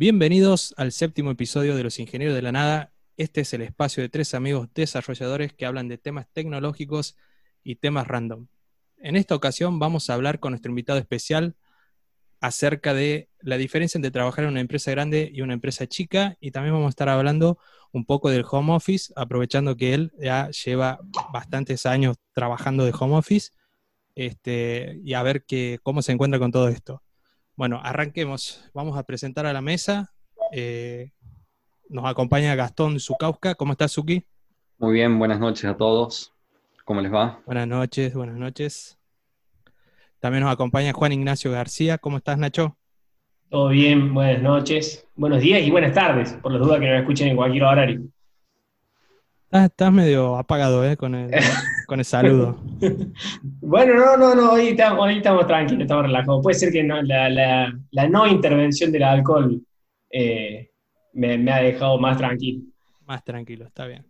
Bienvenidos al séptimo episodio de Los Ingenieros de la Nada. Este es el espacio de tres amigos desarrolladores que hablan de temas tecnológicos y temas random. En esta ocasión vamos a hablar con nuestro invitado especial acerca de la diferencia entre trabajar en una empresa grande y una empresa chica y también vamos a estar hablando un poco del home office, aprovechando que él ya lleva bastantes años trabajando de home office este, y a ver cómo se encuentra con todo esto. Bueno, arranquemos. Vamos a presentar a la mesa. Eh, nos acompaña Gastón Zukauska. ¿Cómo estás, Zuki? Muy bien, buenas noches a todos. ¿Cómo les va? Buenas noches, buenas noches. También nos acompaña Juan Ignacio García. ¿Cómo estás, Nacho? Todo bien, buenas noches, buenos días y buenas tardes, por las dudas que me escuchen en cualquier horario. Estás, medio apagado, ¿eh? Con el, con el saludo. bueno, no, no, no, hoy estamos, estamos tranquilos, estamos relajados. Puede ser que la, no intervención del alcohol eh, me, ha dejado más tranquilo. Más tranquilo, está bien.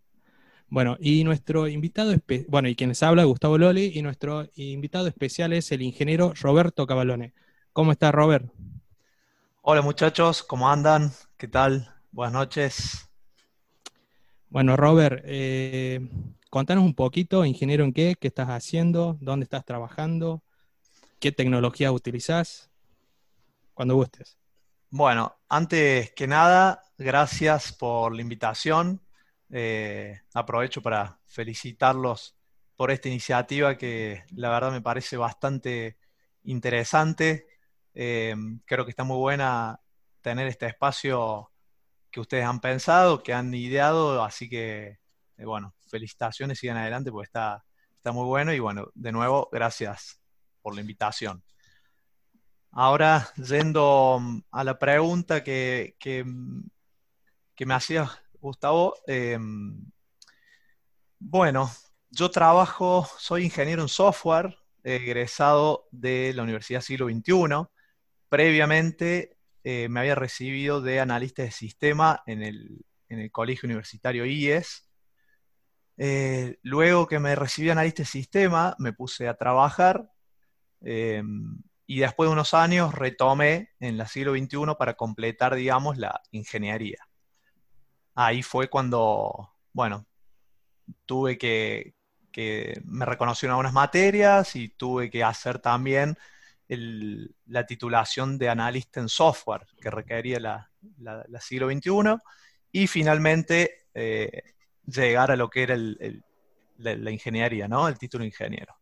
Bueno, y nuestro invitado, bueno, y quienes habla, Gustavo Loli, y nuestro invitado especial es el ingeniero Roberto Cavalone. ¿Cómo está, Robert? Hola muchachos, ¿cómo andan? ¿Qué tal? Buenas noches. Bueno, Robert, eh, contanos un poquito, ingeniero en qué, qué estás haciendo, dónde estás trabajando, qué tecnología utilizás, cuando gustes. Bueno, antes que nada, gracias por la invitación. Eh, aprovecho para felicitarlos por esta iniciativa que la verdad me parece bastante interesante. Eh, creo que está muy buena tener este espacio que ustedes han pensado, que han ideado, así que, eh, bueno, felicitaciones, sigan adelante, porque está, está muy bueno y bueno, de nuevo, gracias por la invitación. Ahora, yendo mm, a la pregunta que, que, mm, me hacía Gustavo, em, bueno, yo trabajo, soy ingeniero en software, egresado de la Universidad Siglo XXI. Previamente eh, me había recibido de analista de sistema en el, Colegio Universitario IES. Eh, luego que me recibí de analista de sistema, me puse a trabajar eh, y después de unos años retomé en la siglo XXI para completar, digamos, la ingeniería. Ahí fue cuando, bueno, tuve que, que me reconocieron algunas materias y tuve que hacer también la titulación de analista en software que requería la, siglo XXI y finalmente eh, llegar a lo que era la, ingeniería, ¿no? El título ingeniero.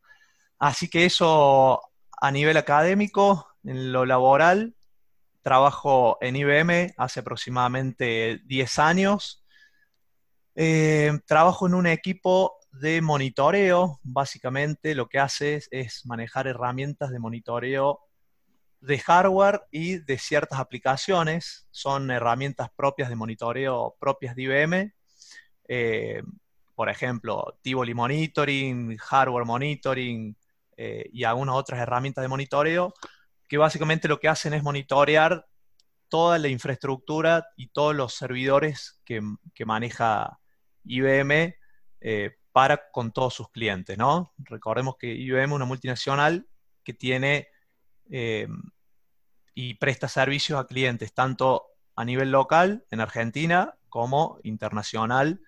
Así que eso a nivel académico, en lo laboral, trabajo en IBM hace aproximadamente 10 años. Eh, trabajo en un equipo de monitoreo, básicamente lo que hace es, manejar herramientas de monitoreo de hardware y de ciertas aplicaciones. Son herramientas propias de monitoreo propias de IBM. Eh, por ejemplo, Tivoli Monitoring, Hardware Monitoring eh, y algunas otras herramientas de monitoreo que básicamente lo que hacen es monitorear toda la infraestructura y todos los servidores que, maneja IBM eh, para con todos sus clientes, ¿no? Recordemos que IBM es una multinacional que tiene eh, y presta servicios a clientes tanto a nivel local en Argentina como internacional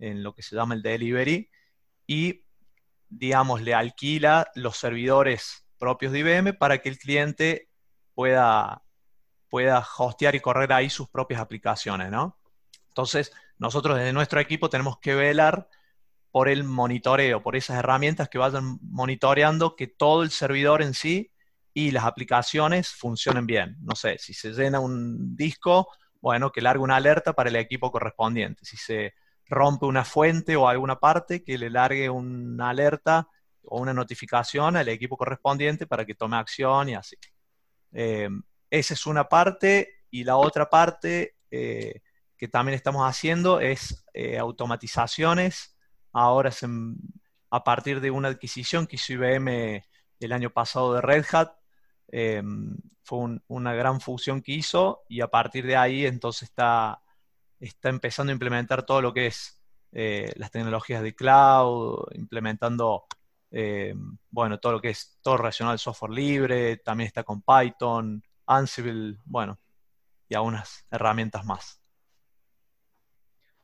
en lo que se llama el delivery y digamos le alquila los servidores propios de IBM para que el cliente pueda, pueda hostear y correr ahí sus propias aplicaciones, ¿no? Entonces, nosotros desde nuestro equipo tenemos que velar por el monitoreo, por esas herramientas que vayan monitoreando que todo el servidor en sí y las aplicaciones funcionen bien. No sé, si se llena un disco, bueno, que largue una alerta para el equipo correspondiente. Si se rompe una fuente o alguna parte, que le largue una alerta o una notificación al equipo correspondiente para que tome acción y así. Eh, esa es una parte y la otra parte eh, que también estamos haciendo es eh, automatizaciones ahora a partir de una adquisición que hizo IBM el año pasado de Red Hat, em, fue una gran fusión que hizo y a partir de ahí entonces está, está empezando a implementar todo lo que es eh, las tecnologías de cloud, implementando em, bueno, todo lo que es todo relacionado al software libre, también está con Python, Ansible, bueno, y algunas herramientas más.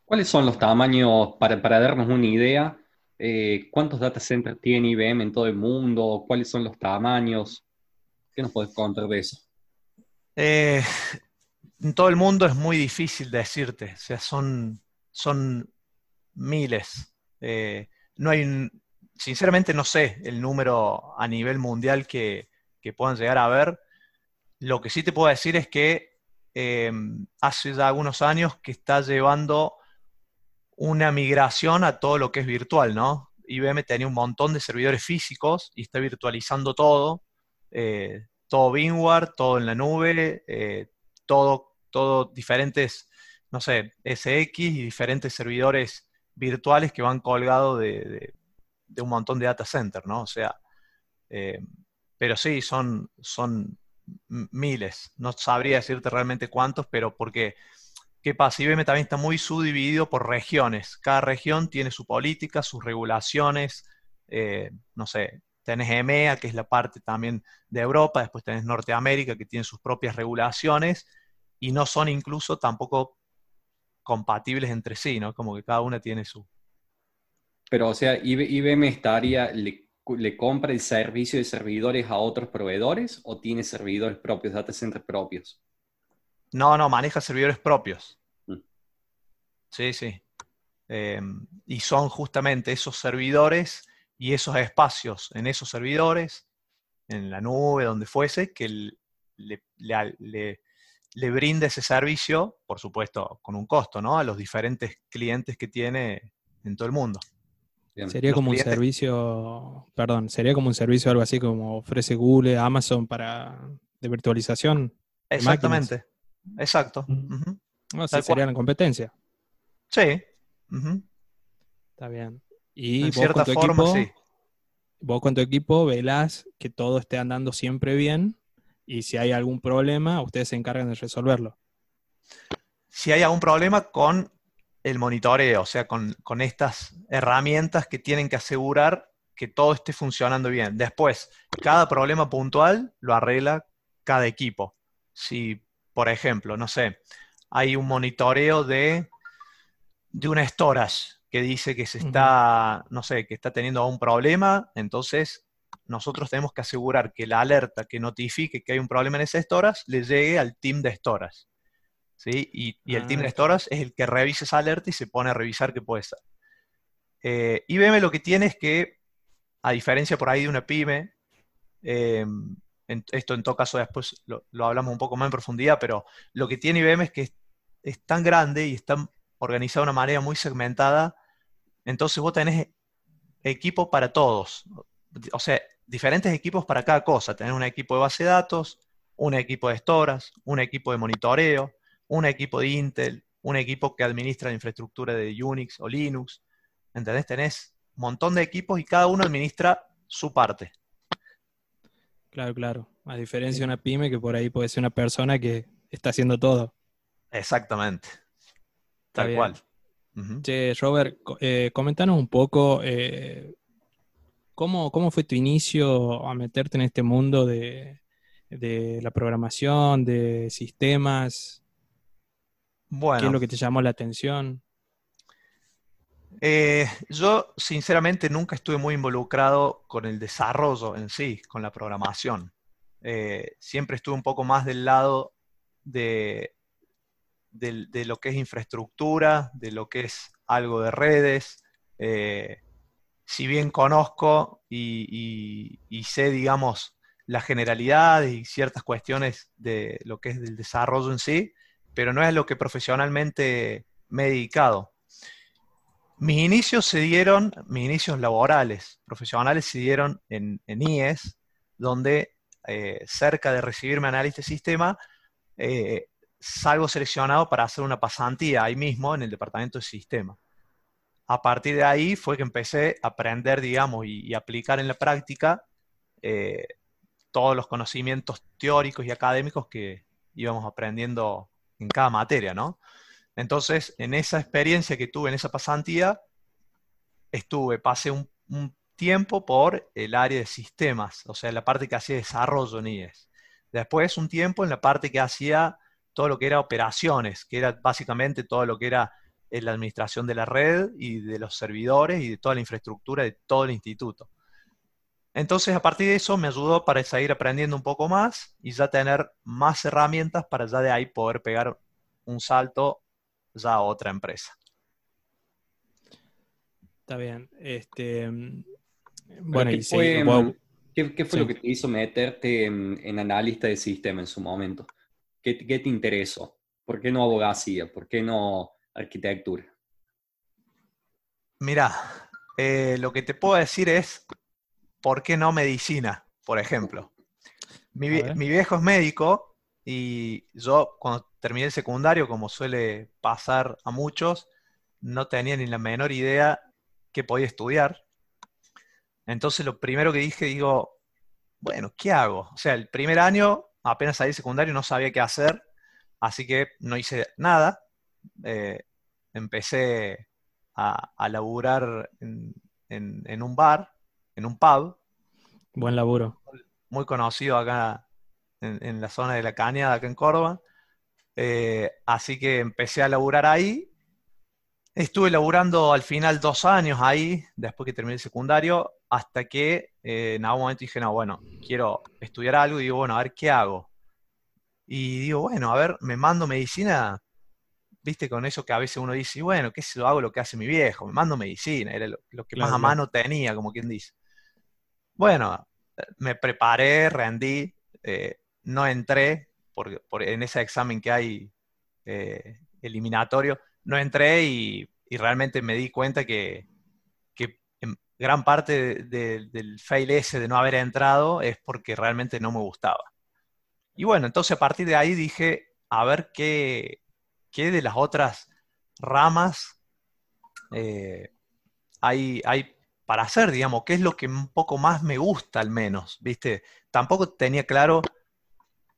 ¿Cuáles son los tamaños, para, darnos una idea, eh, cuántos data centers tiene IBM en todo el mundo? ¿Cuáles son los tamaños? ¿Qué nos puedes contar de eso? Eh, en todo el mundo es muy difícil decirte, o sea, son, son miles. Eh, no hay, sinceramente no sé el número a nivel mundial que, puedan llegar a ver. Lo que sí te puedo decir es que hace ya algunos años que está llevando una migración a todo lo que es virtual, ¿no? IBM tenía un montón de servidores físicos y está virtualizando todo, eh, todo VMware, todo en la nube, eh, todo, diferentes, no sé, SX y diferentes servidores virtuales que van colgados de, un montón de data centers, ¿no? O sea, eh, pero sí, son, son miles. No sabría decirte realmente cuántos, pero porque, ¿qué pasa? IBM también está muy subdividido por regiones. Cada región tiene su política, sus regulaciones, eh, no sé, tenés EMEA, que es la parte también de Europa, después tenés Norteamérica, que tiene sus propias regulaciones, y no son incluso tampoco compatibles entre sí, ¿no? Como que cada una tiene su... Pero, o sea, IBM estaría, le, compra el servicio de servidores a otros proveedores o tiene servidores propios, data centers propios? No, no, maneja servidores propios. Mm. Sí, sí. Em, y son justamente esos servidores y esos espacios en esos servidores, en la nube, donde fuese, que le, le, le brinda ese servicio, por supuesto, con un costo, ¿no? A los diferentes clientes que tiene en todo el mundo. Sería como un servicio, perdón, sería como un servicio algo así como ofrece Google, Amazon para de virtualización. Exactamente, exacto. No, sería la competencia. Sí. Está bien. Y vos cierta con tu forma, equipo, sí. Vos con tu equipo velás que todo esté andando siempre bien y si hay algún problema, ustedes se encargan de resolverlo. Si hay algún problema con el monitoreo, o sea, con, estas herramientas que tienen que asegurar que todo esté funcionando bien. Después, cada problema puntual lo arregla cada equipo. Si, por ejemplo, no sé, hay un monitoreo de, de una storage que dice que se está, no sé, que está teniendo un problema, entonces nosotros tenemos que asegurar que la alerta que notifique que hay un problema en ese storage le llegue al team de storage. ¿sí? Y, el team de ah, storage es el que revisa esa alerta y se pone a revisar qué puede ser. Eh, IBM lo que tiene es que, a diferencia por ahí de una pyme, em, esto en todo caso después lo, hablamos un poco más en profundidad, pero lo que tiene IBM es que es, tan grande y está organizado de una manera muy segmentada, entonces vos tenés equipo para todos. O sea, diferentes equipos para cada cosa. Tener un equipo de base de datos, un equipo de storage, un equipo de monitoreo, un equipo de Intel, un equipo que administra la infraestructura de Unix o Linux. ¿Entendés? Tenés un montón de equipos y cada uno administra su parte. Claro, claro. A diferencia de una pyme que por ahí puede ser una persona que está haciendo todo. Exactamente. Tal cual. Che, Robert, eh, comentanos un poco eh, ¿Cómo, fue tu inicio a meterte en este mundo de, la programación, de sistemas? Bueno. ¿Qué es lo que te llamó la atención? Eh, yo, sinceramente, nunca estuve muy involucrado con el desarrollo en sí, con la programación. Eh, siempre estuve un poco más del lado de, lo que es infraestructura, de lo que es algo de redes. Eh, si bien conozco y, sé, digamos, las generalidades y ciertas cuestiones de lo que es del desarrollo en sí, pero no es lo que profesionalmente me he dedicado. Mis inicios se dieron, mis inicios laborales, profesionales se dieron en, IES, donde eh, cerca de recibirme analista de sistema, eh, salgo seleccionado para hacer una pasantía ahí mismo en el departamento de sistema a partir de ahí fue que empecé a aprender, digamos, y, aplicar en la práctica eh, todos los conocimientos teóricos y académicos que íbamos aprendiendo en cada materia, ¿no? Entonces, en esa experiencia que tuve en esa pasantía, estuve, pasé un, tiempo por el área de sistemas, o sea, la parte que hacía desarrollo en IES. Después, un tiempo en la parte que hacía todo lo que era operaciones, que era básicamente todo lo que era eh, la administración de la red y de los servidores y de toda la infraestructura de todo el instituto. Entonces, a partir de eso me ayudó para seguir aprendiendo un poco más y ya tener más herramientas para ya de ahí poder pegar un salto ya a otra empresa. Está bien. Este, bueno, ¿qué, fue, mm, ¿qué, fue lo que te hizo meterte en, analista de sistema en su momento? ¿Qué, te interesó? ¿Por qué no abogacía? ¿Por qué no arquitectura? Mira, eh, lo que te puedo decir es, ¿por qué no medicina, por ejemplo? Mi, mi, viejo es médico y yo cuando terminé el secundario, como suele pasar a muchos, no tenía ni la menor idea que podía estudiar. Entonces lo primero que dije, digo, bueno, ¿qué hago? O sea, el primer año, apenas salí secundario, no sabía qué hacer, así que no hice nada. Eh, empecé a, a laburar en, un bar, en un pub. Buen laburo. Muy conocido acá en, la zona de la Cañada, acá en Córdoba. Eh, así que empecé a laburar ahí Estuve laburando al final dos años ahí, después que terminé el secundario, hasta que eh, en algún momento dije, no, bueno, quiero estudiar algo y digo, bueno, a ver qué hago. Y digo, bueno, a ver, me mando medicina, viste, con eso que a veces uno dice, bueno, ¿qué si lo hago lo que hace mi viejo? Me mando medicina, era lo, que más a mano tenía, como quien dice. Bueno, me preparé, rendí, eh, no entré por, en ese examen que hay eh, eliminatorio no entré y, realmente me di cuenta que, en gran parte del fail ese de no haber entrado es porque realmente no me gustaba. Y bueno, entonces a partir de ahí dije, a ver qué, qué de las otras ramas eh, hay, hay para hacer, digamos, qué es lo que un poco más me gusta al menos, ¿viste? Tampoco tenía claro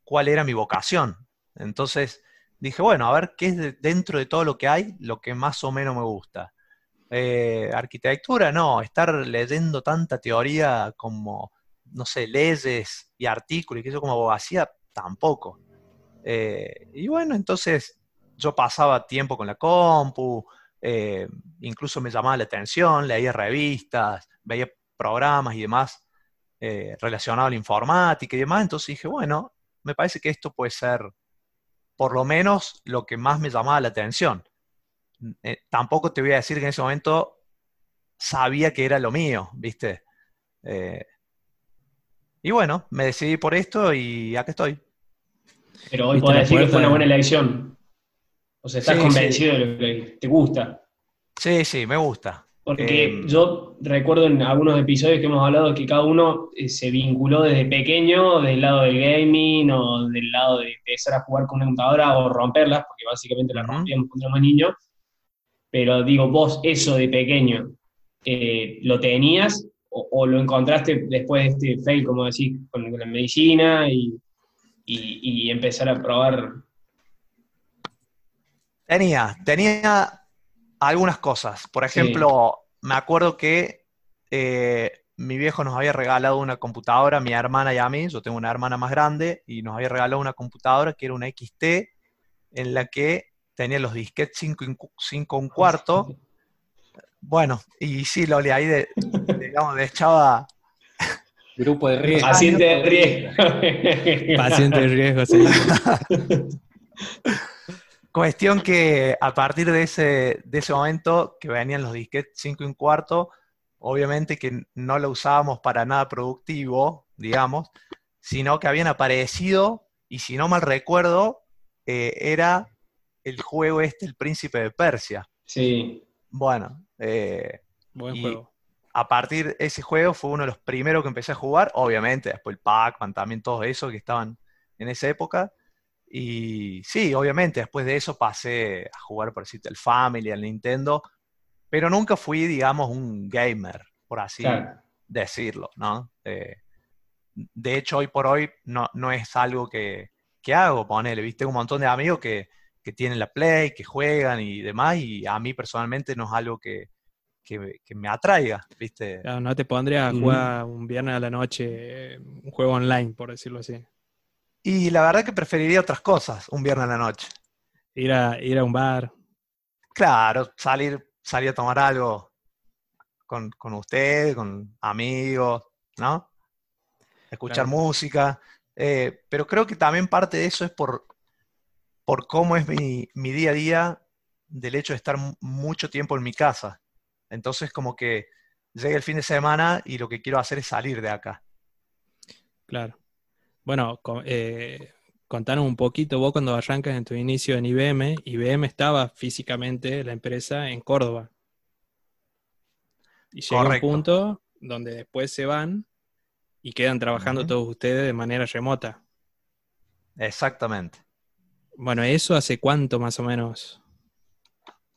cuál era mi vocación. Entonces, dije, bueno, a ver qué es dentro de todo lo que hay, lo que más o menos me gusta. Eh, arquitectura, no, estar leyendo tanta teoría como, no sé, leyes y artículos y que eso como abogacía, tampoco. Eh, y bueno, entonces yo pasaba tiempo con la compu, eh, incluso me llamaba la atención, leía revistas, veía programas y demás relacionados a la informática y demás, entonces dije, bueno, me parece que esto puede ser por lo menos lo que más me llamaba la atención. Eh, tampoco te voy a decir que en ese momento sabía que era lo mío, ¿viste? Eh, y bueno, me decidí por esto y acá estoy. Pero hoy puedes decir que fue una buena elección. O sea, estás convencido de lo que te gusta. Sí, sí, me gusta. Porque em, yo recuerdo en algunos episodios que hemos hablado que cada uno eh, se vinculó desde pequeño del lado del gaming o del lado de empezar a jugar con una computadora o romperlas, porque básicamente las rompíamos cuando éramos niños. Pero digo, vos eso de pequeño, eh, ¿lo tenías o, lo encontraste después de este fail, como decís, con, la medicina y, y empezar a probar? Tenía, tenía algunas cosas. Por ejemplo, me acuerdo que eh, mi viejo nos había regalado una computadora, mi hermana y a mí, yo tengo una hermana más grande, y nos había regalado una computadora que era una XT, en la que tenía los disquetes 5 cinco, un cuarto. Bueno, y sí, lo leí ahí de, digamos, de echaba... Grupo de riesgo. Paciente de riesgo. Paciente de riesgo, sí. Cuestión que a partir de ese, de ese momento que venían los disquetes 5 y un cuarto, obviamente que no lo usábamos para nada productivo, digamos, sino que habían aparecido, y si no mal recuerdo, eh, era el juego este, El Príncipe de Persia. Sí. Bueno, eh, Buen juego. A partir de ese juego fue uno de los primeros que empecé a jugar, obviamente, después el Pac-Man, también todos esos que estaban en esa época. Y sí, obviamente, después de eso pasé a jugar, por decirte, el Family, el Nintendo, pero nunca fui, digamos, un gamer, por así decirlo, ¿no? Eh, de hecho, hoy por hoy no, no es algo que, que hago, ponele, ¿viste? Un montón de amigos que, que, tienen la Play, que juegan y demás, y a mí personalmente no es algo que, que, me atraiga, ¿viste? no te pondría a jugar un viernes a la noche un juego online, por decirlo así. Y la verdad que preferiría otras cosas un viernes a la noche. Ir a, ir a un bar. Claro, salir, salir a tomar algo con, con usted, con amigos, ¿no? Escuchar música. Eh, pero creo que también parte de eso es por, por cómo es mi, mi día a día del hecho de estar mucho tiempo en mi casa. Entonces, como que llega el fin de semana y lo que quiero hacer es salir de acá. Claro. Bueno, eh, contanos un poquito, vos cuando arrancas en tu inicio en IBM, IBM estaba físicamente, la empresa, en Córdoba. Y llega un punto donde después se van y quedan trabajando todos ustedes de manera remota. Exactamente. Bueno, ¿eso hace cuánto más o menos?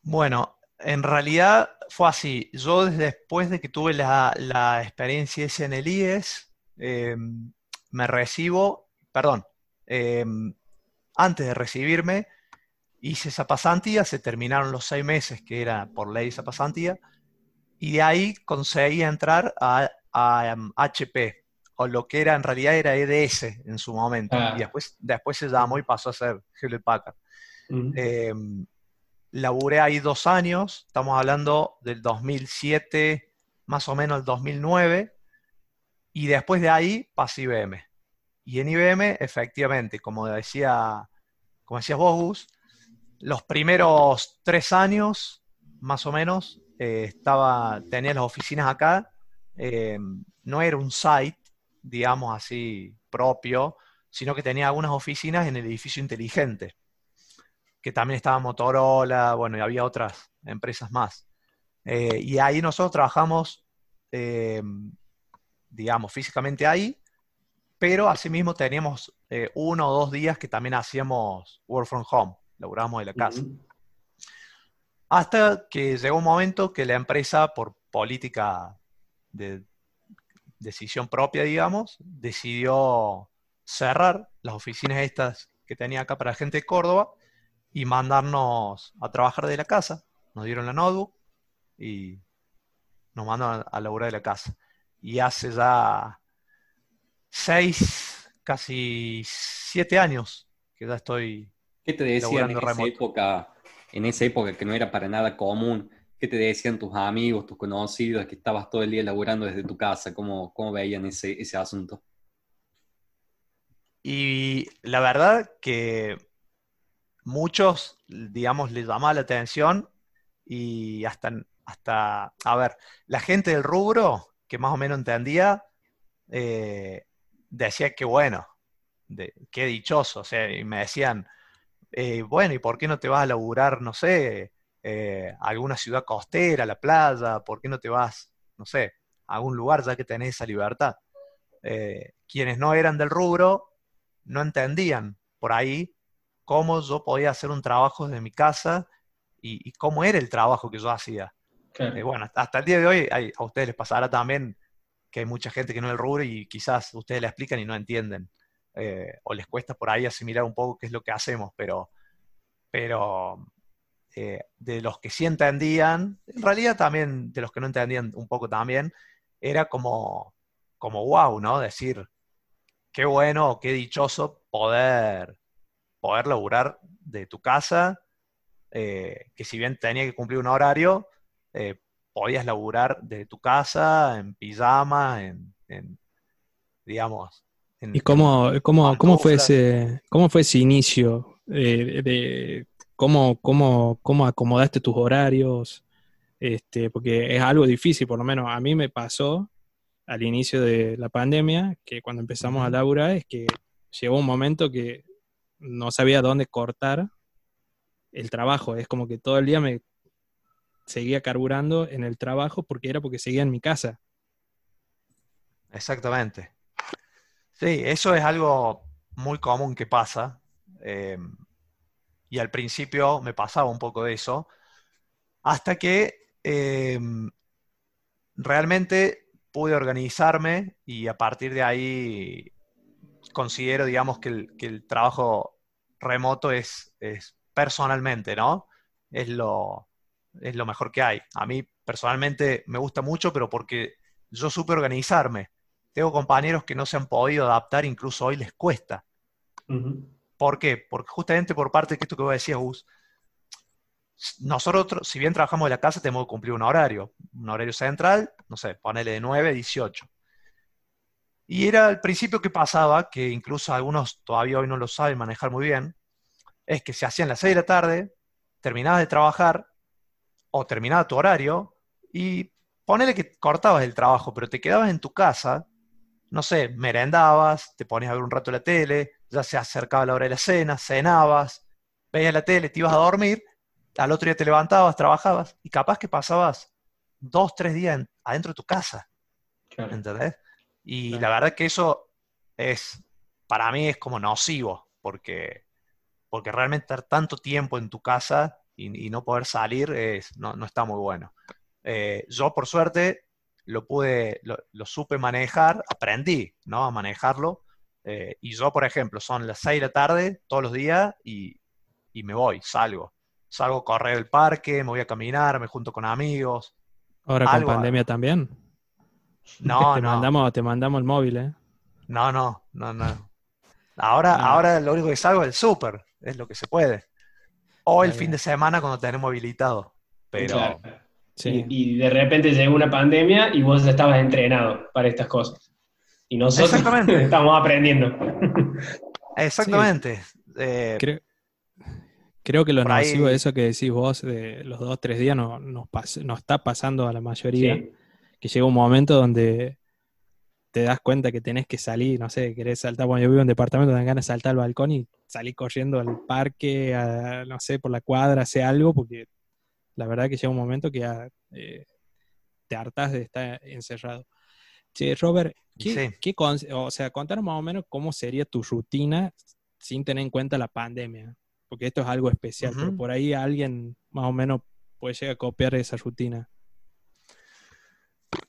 Bueno, en realidad fue así. Yo después de que tuve la, experiencia esa en el IES, em, me recibo, perdón, em, antes de recibirme, hice esa pasantía, se terminaron los seis meses que era por ley esa pasantía, y de ahí conseguí entrar a, HP, em, o lo que era en realidad era EDS en su momento, ah. y después, después se llamó y pasó a ser Hewlett Packard. Laburé ahí dos años, estamos hablando del 2007, más o menos el 2009, y después de ahí pasé IBM. Y en IBM, efectivamente, como decía, como decías vos, los primeros tres años, más o menos, eh, estaba, tenía las oficinas acá, eh, no era un site, digamos así, propio, sino que tenía algunas oficinas en el edificio inteligente que también estaba Motorola, bueno, y había otras empresas más. Eh, y ahí nosotros trabajamos, digamos, físicamente ahí, pero asimismo teníamos eh, uno o dos días que también hacíamos work from home, laburábamos de la casa. Hasta que llegó un momento que la empresa, por política de decisión propia, digamos, decidió cerrar las oficinas estas que tenía acá para la gente de Córdoba y mandarnos a trabajar de la casa. Nos dieron la notebook y nos mandan a, laburar de la casa. Y hace ya seis, casi siete años que ya estoy. ¿Qué te decían en esa, época, en esa época que no era para nada común? ¿Qué te decían tus amigos, tus conocidos, que estabas todo el día laburando desde tu casa? ¿Cómo, cómo veían ese, ese asunto? Y la verdad que muchos, digamos, les llamaba la atención y hasta, hasta, a ver, la gente del rubro, que más o menos entendía, eh, decía que bueno, de, qué dichoso, o sea, y me decían, eh, bueno, ¿y por qué no te vas a laburar, no sé, eh, alguna ciudad costera, la playa? ¿Por qué no te vas, no sé, a algún lugar ya que tenés esa libertad? quienes no eran del rubro no entendían por ahí cómo yo podía hacer un trabajo desde mi casa y, cómo era el trabajo que yo hacía. Eh, bueno, hasta el día de hoy a ustedes les pasará también que hay mucha gente que no es el rubro y quizás ustedes le explican y no entienden. Eh, o les cuesta por ahí asimilar un poco qué es lo que hacemos, pero, pero eh, de los que sí entendían, en realidad también de los que no entendían un poco también, era como, como wow, ¿no? Decir, qué bueno, qué dichoso poder poder laburar de tu casa, que si bien tenía que cumplir un horario, eh, podías laburar de tu casa, en pijama, en, digamos... ¿Y cómo, cómo, cómo, fue ese, cómo fue ese inicio? Eh, de, cómo, cómo, ¿Cómo acomodaste tus horarios? Este, porque es algo difícil, por lo menos a mí me pasó al inicio de la pandemia, que cuando empezamos a laburar, es que llegó un momento que no sabía dónde cortar el trabajo. Es como que todo el día me seguía carburando en el trabajo porque era porque seguía en mi casa. Exactamente. Sí, eso es algo muy común que pasa. Em, y al principio me pasaba un poco de eso. Hasta que em, realmente pude organizarme y a partir de ahí considero, digamos, que el, trabajo remoto es, personalmente, ¿no? Es lo, es lo mejor que hay. A mí personalmente me gusta mucho, pero porque yo supe organizarme. Tengo compañeros que no se han podido adaptar, incluso hoy les cuesta. ¿Por qué? Porque justamente por parte de esto que vos decías, Gus, nosotros, si bien trabajamos de la casa, tenemos que cumplir un horario, un horario central, no sé, ponele de 9 a 18. Y era al principio que pasaba, que incluso algunos todavía hoy no lo saben manejar muy bien, es que se hacían las 6 de la tarde, terminabas de trabajar o terminaba tu horario y ponele que cortabas el trabajo, pero te quedabas en tu casa, no sé, merendabas, te ponías a ver un rato la tele, ya se acercaba la hora de la cena, cenabas, veías la tele, te ibas a dormir, al otro día te levantabas, trabajabas y capaz que pasabas dos, tres días adentro de tu casa. ¿Entendés? Y la verdad que eso es, para mí es como nocivo, porque, porque realmente estar tanto tiempo en tu casa y, no poder salir es, no, está muy bueno. Eh, yo, por suerte, lo pude, lo, supe manejar, aprendí, ¿no? A manejarlo. Eh, y yo, por ejemplo, son las 6 de la tarde todos los días y, y me voy, salgo. Salgo a correr el parque, me voy a caminar, me junto con amigos. Ahora con pandemia también. No, te no. Mandamos, te mandamos el móvil, ¿eh? No, no, no, no. Ahora, ah. ahora lo único que salgo es el súper, es lo que se puede. O el fin de semana cuando tenemos habilitado. Pero. Sí. Y, de repente llegó una pandemia y vos estabas entrenado para estas cosas. Y nosotros estamos aprendiendo. Exactamente. Eh, creo, que lo nocivo de eso que decís vos de los dos, tres días no, nos, está pasando a la mayoría que llega un momento donde te das cuenta que tenés que salir, no sé, querés saltar, bueno, yo vivo en un departamento, dan ganas de saltar al balcón y salir corriendo al parque, no sé, por la cuadra, hacer algo, porque la verdad que llega un momento que ya eh, te hartas de estar encerrado. Che, Robert, ¿qué, o sea, contanos más o menos cómo sería tu rutina sin tener en cuenta la pandemia, porque esto es algo especial, pero por ahí alguien más o menos puede llegar a copiar esa rutina.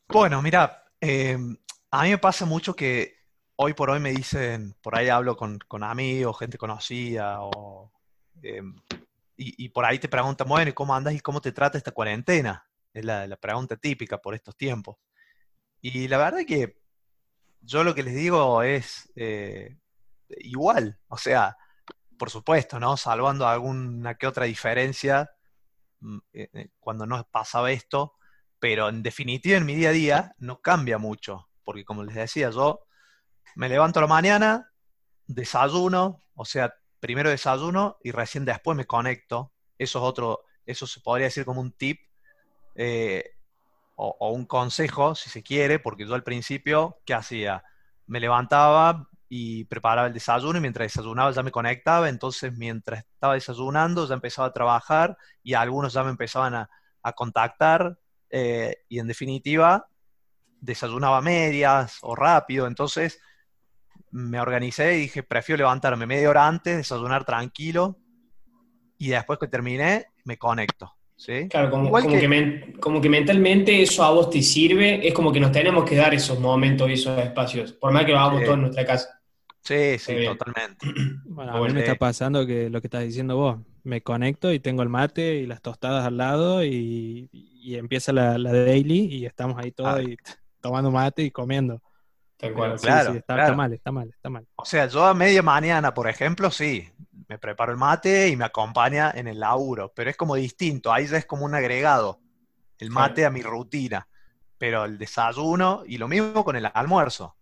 Bueno, mira, eh, a mí me pasa mucho que hoy por hoy me dicen, por ahí hablo con, amigos, gente conocida, eh, y, por ahí te preguntan, bueno, ¿y cómo andas y cómo te trata esta cuarentena? Es la, pregunta típica por estos tiempos. Y la verdad es que yo lo que les digo es eh, igual, o sea, por supuesto, ¿no? Salvando alguna que otra diferencia mm, cuando no pasaba esto, pero en definitiva en mi día a día no cambia mucho, porque como les decía, yo me levanto a la mañana, desayuno, o sea, primero desayuno y recién después me conecto. Eso es otro, eso se podría decir como un tip eh, o, un consejo, si se quiere, porque yo al principio, ¿qué hacía? Me levantaba y preparaba el desayuno y mientras desayunaba ya me conectaba, entonces mientras estaba desayunando ya empezaba a trabajar y algunos ya me empezaban a, a contactar eh, y en definitiva desayunaba medias o rápido, entonces me organicé y dije, prefiero levantarme media hora antes, desayunar tranquilo y después que terminé me conecto. ¿sí? Claro, como, que... como, que mentalmente eso a vos te sirve, es como que nos tenemos que dar esos momentos y esos espacios, por más que vamos todos en nuestra casa. Sí, sí, totalmente. Bueno, a mí me está pasando que lo que estás diciendo vos, me conecto y tengo el mate y las tostadas al lado y, empieza la, daily y estamos ahí todos ah. Tomando mate y comiendo. claro, está, mal, está mal, está mal. O sea, yo a media mañana, por ejemplo, sí, me preparo el mate y me acompaña en el laburo, pero es como distinto, ahí ya es como un agregado, el mate a mi rutina, pero el desayuno y lo mismo con el almuerzo.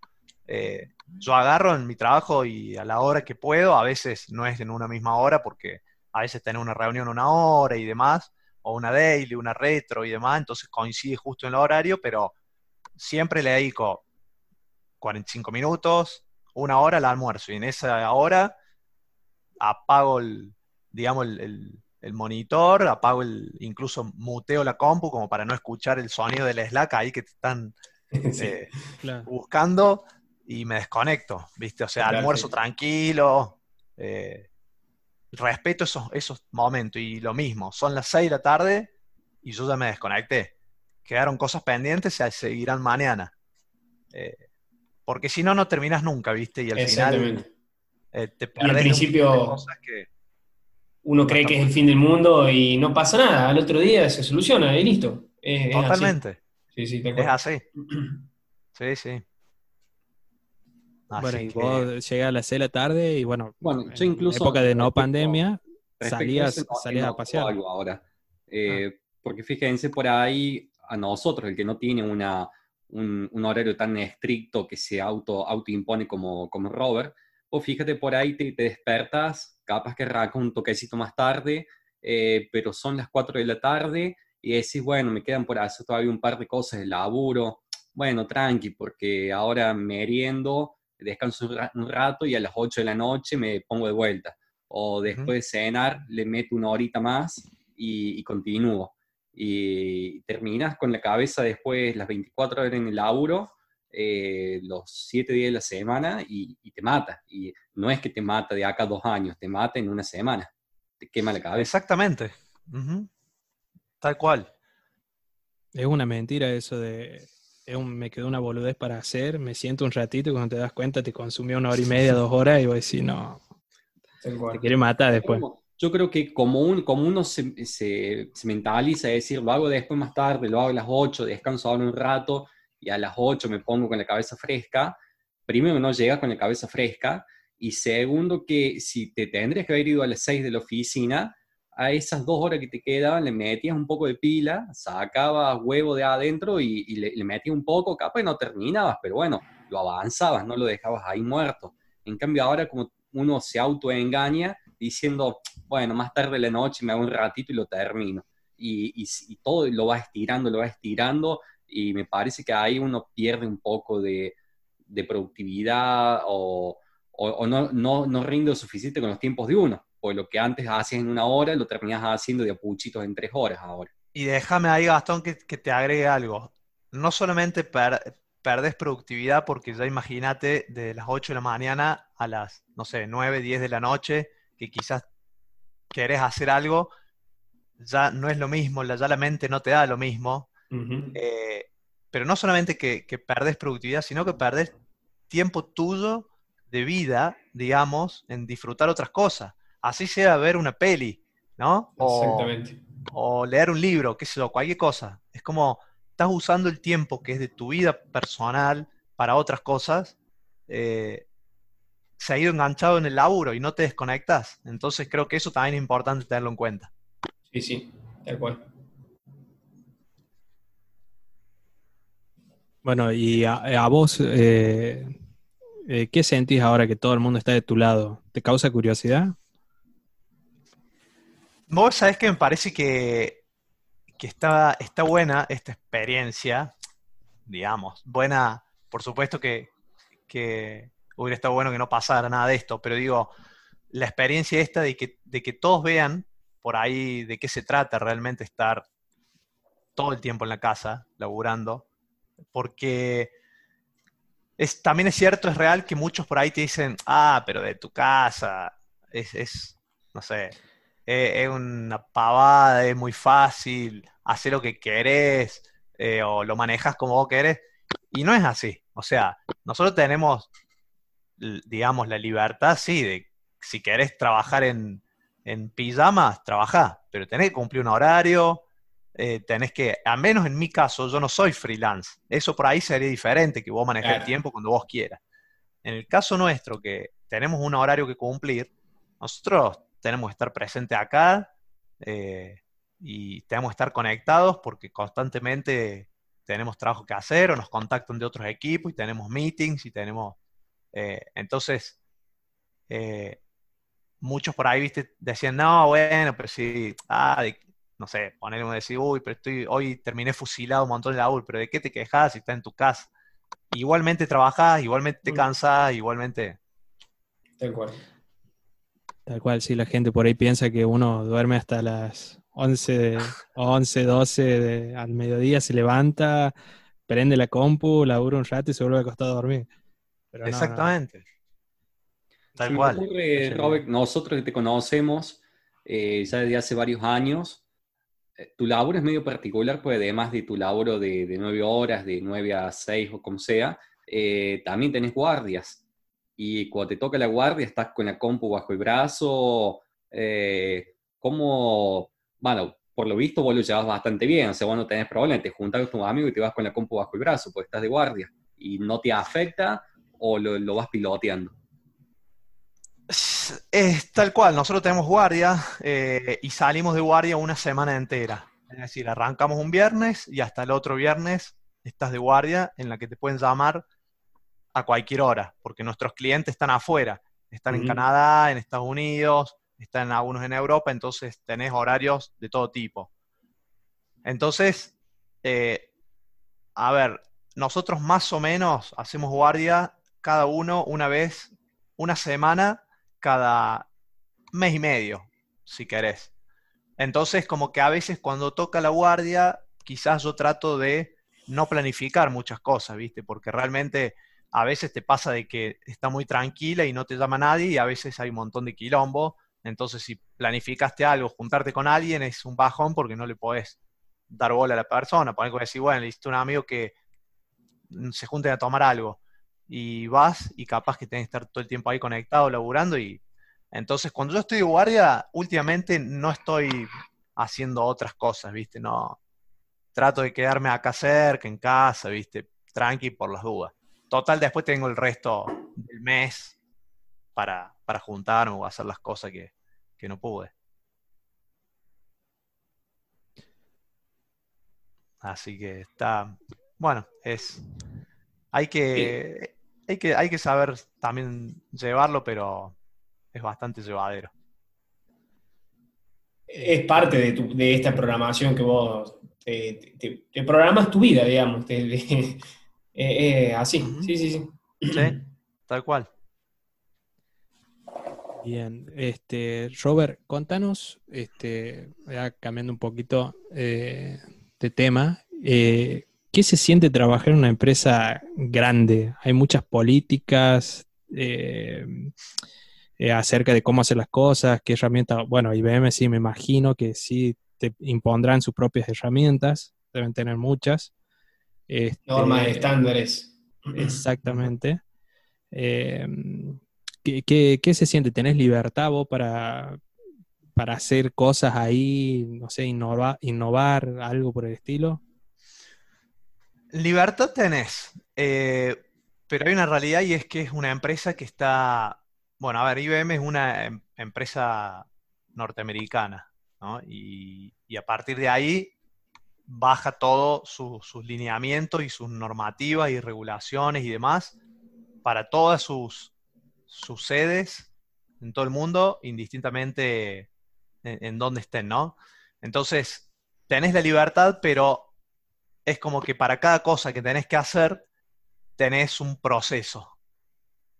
Eh, yo agarro en mi trabajo y a la hora que puedo, a veces no es en una misma hora porque a veces tengo una reunión una hora y demás, o una daily, una retro y demás, entonces coincide justo en el horario, pero siempre le dedico 45 minutos, una hora al almuerzo, y en esa hora apago el, digamos, el, monitor, apago el, incluso muteo la compu como para no escuchar el sonido del Slack ahí que te están eh, buscando y me desconecto, ¿viste? O sea, almuerzo tranquilo, eh, respeto esos, esos momentos y lo mismo, son las 6 de la tarde y yo ya me desconecté. Quedaron cosas pendientes, se seguirán mañana. Eh, porque si no, no terminas nunca, ¿viste? Y al final eh, te al principio cosas que uno cree que es el fin del mundo y no pasa nada. Al otro día se soluciona y listo. Totalmente. Sí, sí, es así. Sí, sí. bueno, y vos llegas a las 6 de la tarde y bueno, bueno yo incluso en época de no pandemia, salías, salías a pasear. Algo ahora. Eh, ah. Porque fíjense por ahí, a nosotros, el que no tiene una, un, un, horario tan estricto que se auto, autoimpone como, como Robert, o fíjate por ahí, te, te despertas, capaz que arranca un toquecito más tarde, eh, pero son las 4 de la tarde y decís, bueno, me quedan por hacer todavía un par de cosas de laburo, bueno, tranqui, porque ahora meriendo, descanso un rato y a las 8 de la noche me pongo de vuelta. O después de cenar, le meto una horita más y, continúo. Y terminas con la cabeza después las 24 horas en el laburo, eh, los 7 días de la semana y, te mata. Y no es que te mata de acá dos años, te mata en una semana. Te quema la cabeza. Exactamente. Tal cual. Es una mentira eso de me quedó una boludez para hacer, me siento un ratito y cuando te das cuenta te consumió una hora y media, dos horas y voy a decir, no, te quiere matar después. Yo creo que como, un, como uno se, se, mentaliza, es decir, lo hago después más tarde, lo hago a las 8, descanso ahora un rato y a las 8 me pongo con la cabeza fresca, primero no llegas con la cabeza fresca y segundo que si te tendrías que haber ido a las 6 de la oficina, a esas dos horas que te quedaban le metías un poco de pila, sacabas huevo de adentro y, le, metías un poco, capaz y no terminabas, pero bueno, lo avanzabas, no lo dejabas ahí muerto. En cambio ahora como uno se autoengaña diciendo, bueno, más tarde de la noche me hago un ratito y lo termino. Y, todo lo va estirando, lo va estirando y me parece que ahí uno pierde un poco de, productividad o, no, no, no rinde lo suficiente con los tiempos de uno o lo que antes hacías en una hora, lo terminas haciendo de apuchitos en tres horas ahora. Y déjame ahí, Gastón, que, te agregue algo. No solamente perdes productividad, porque ya imagínate de las 8 de la mañana a las, no sé, 9, 10 de la noche, que quizás querés hacer algo, ya no es lo mismo, ya la mente no te da lo mismo. Eh, pero no solamente que, que perdes productividad, sino que perdes tiempo tuyo de vida, digamos, en disfrutar otras cosas así sea ver una peli, ¿no? O, Exactamente. O leer un libro, qué sé yo, cualquier cosa. Es como estás usando el tiempo que es de tu vida personal para otras cosas, eh, se ha ido enganchado en el laburo y no te desconectas. Entonces creo que eso también es importante tenerlo en cuenta. Sí, sí, tal cual. Bueno, y a, vos, eh, eh, ¿qué sentís ahora que todo el mundo está de tu lado? ¿Te causa curiosidad? Vos sabés que me parece que, está, está buena esta experiencia, digamos, buena, por supuesto que, hubiera estado bueno que no pasara nada de esto, pero digo, la experiencia esta de que, todos vean por ahí de qué se trata realmente estar todo el tiempo en la casa, laburando, porque es, también es cierto, es real que muchos por ahí te dicen, ah, pero de tu casa, es, es no sé, es una pavada, es muy fácil, hacer lo que querés eh, o lo manejas como vos querés. Y no es así. O sea, nosotros tenemos, digamos, la libertad, sí, de si querés trabajar en, en pijamas, trabajá, pero tenés que cumplir un horario, eh, tenés que, al menos en mi caso, yo no soy freelance. Eso por ahí sería diferente, que vos manejes el tiempo cuando vos quieras. En el caso nuestro, que tenemos un horario que cumplir, nosotros tenemos que estar presentes acá eh, y tenemos que estar conectados porque constantemente tenemos trabajo que hacer o nos contactan de otros equipos y tenemos meetings y tenemos... Eh, entonces, eh, muchos por ahí, viste, decían, no, bueno, pero sí, ah, no sé, ponerme a decir, uy, pero estoy, hoy terminé fusilado un montón de laburo, pero ¿de qué te quejas si estás en tu casa? Igualmente trabajás, igualmente te mm. cansás, igualmente... Tal cual. Tal cual, sí, la gente por ahí piensa que uno duerme hasta las 11, 11 12 de, al mediodía, se levanta, prende la compu, labura un rato y se vuelve a acostar a dormir. Exactamente. Tal cual. Robert, nosotros que te conocemos eh, ya desde hace varios años, eh, tu laburo es medio particular, pues además de tu laburo de, de 9 horas, de 9 a 6 o como sea, eh, también tenés guardias y cuando te toca la guardia estás con la compu bajo el brazo, eh, ¿cómo? Bueno, por lo visto vos lo llevas bastante bien, o sea, vos no tenés problema, te juntas con tu amigo y te vas con la compu bajo el brazo, porque estás de guardia y no te afecta o lo, vas piloteando? Es tal cual, nosotros tenemos guardia eh, y salimos de guardia una semana entera. Es decir, arrancamos un viernes y hasta el otro viernes estás de guardia en la que te pueden llamar a cualquier hora, porque nuestros clientes están afuera, están en Canadá, en Estados Unidos, están algunos en Europa, entonces tenés horarios de todo tipo. Entonces, eh, a ver, nosotros más o menos hacemos guardia cada uno una vez, una semana, cada mes y medio, si querés. Entonces, como que a veces cuando toca la guardia, quizás yo trato de no planificar muchas cosas, ¿viste? Porque realmente a veces te pasa de que está muy tranquila y no te llama nadie y a veces hay un montón de quilombo. Entonces, si planificaste algo, juntarte con alguien es un bajón porque no le podés dar bola a la persona. Poner que decir, bueno, le hiciste un amigo que se junten a tomar algo y vas y capaz que tenés que estar todo el tiempo ahí conectado, laburando y entonces cuando yo estoy de guardia, últimamente no estoy haciendo otras cosas, ¿viste? No, trato de quedarme acá cerca, en casa, ¿viste? Tranqui por las dudas. Total, después tengo el resto del mes para, para juntarme o hacer las cosas que, que no pude. Así que está, bueno, es, hay que, hay que, hay que saber también llevarlo, pero es bastante llevadero. Es parte de, tu, de esta programación que vos te, programas tu vida, digamos. así, sí, sí, sí. Sí, tal cual. Bien, este, Robert, contanos, este, ya cambiando un poquito eh, de tema, eh, ¿qué se siente trabajar en una empresa grande? Hay muchas políticas eh, acerca de cómo hacer las cosas, qué herramientas, bueno, IBM sí me imagino que sí te impondrán sus propias herramientas, deben tener muchas. Normas, este, estándares. Exactamente. ¿qué, se siente? ¿Tenés libertad vos para, para hacer cosas ahí, no sé, innovar algo por el estilo? Libertad tenés, eh, pero hay una realidad y es que es una empresa que está, bueno, a ver, IBM es una em, empresa norteamericana, ¿no? Y, a partir de ahí baja todo sus lineamientos y sus normativas y regulaciones y demás para todas sus, sus sedes en todo el mundo, indistintamente en, en dónde estén, ¿no? Entonces, tenés la libertad, pero es como que para cada cosa que tenés que hacer, tenés un proceso.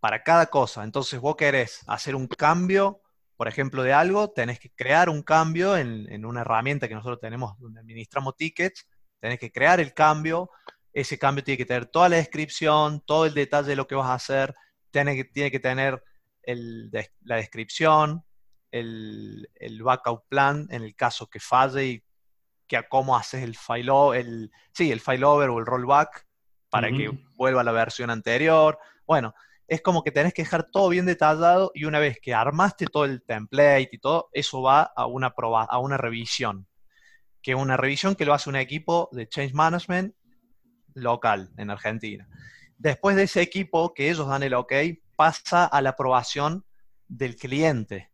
Para cada cosa. Entonces, vos querés hacer un cambio, por ejemplo, de algo, tenés que crear un cambio en, en una herramienta que nosotros tenemos donde administramos tickets, tenés que crear el cambio, ese cambio tiene que tener toda la descripción, todo el detalle de lo que vas a hacer, tiene que, tiene que tener la descripción, el, backup plan en el caso que falle y que a cómo haces el file, el, sí, el failover o el rollback para que vuelva a la versión anterior. Bueno, es como que tenés que dejar todo bien detallado y una vez que armaste todo el template y todo, eso va a una, proba, a una revisión, que es una revisión que lo hace un equipo de change management local en Argentina. Después de ese equipo que ellos dan el OK, pasa a la aprobación del cliente.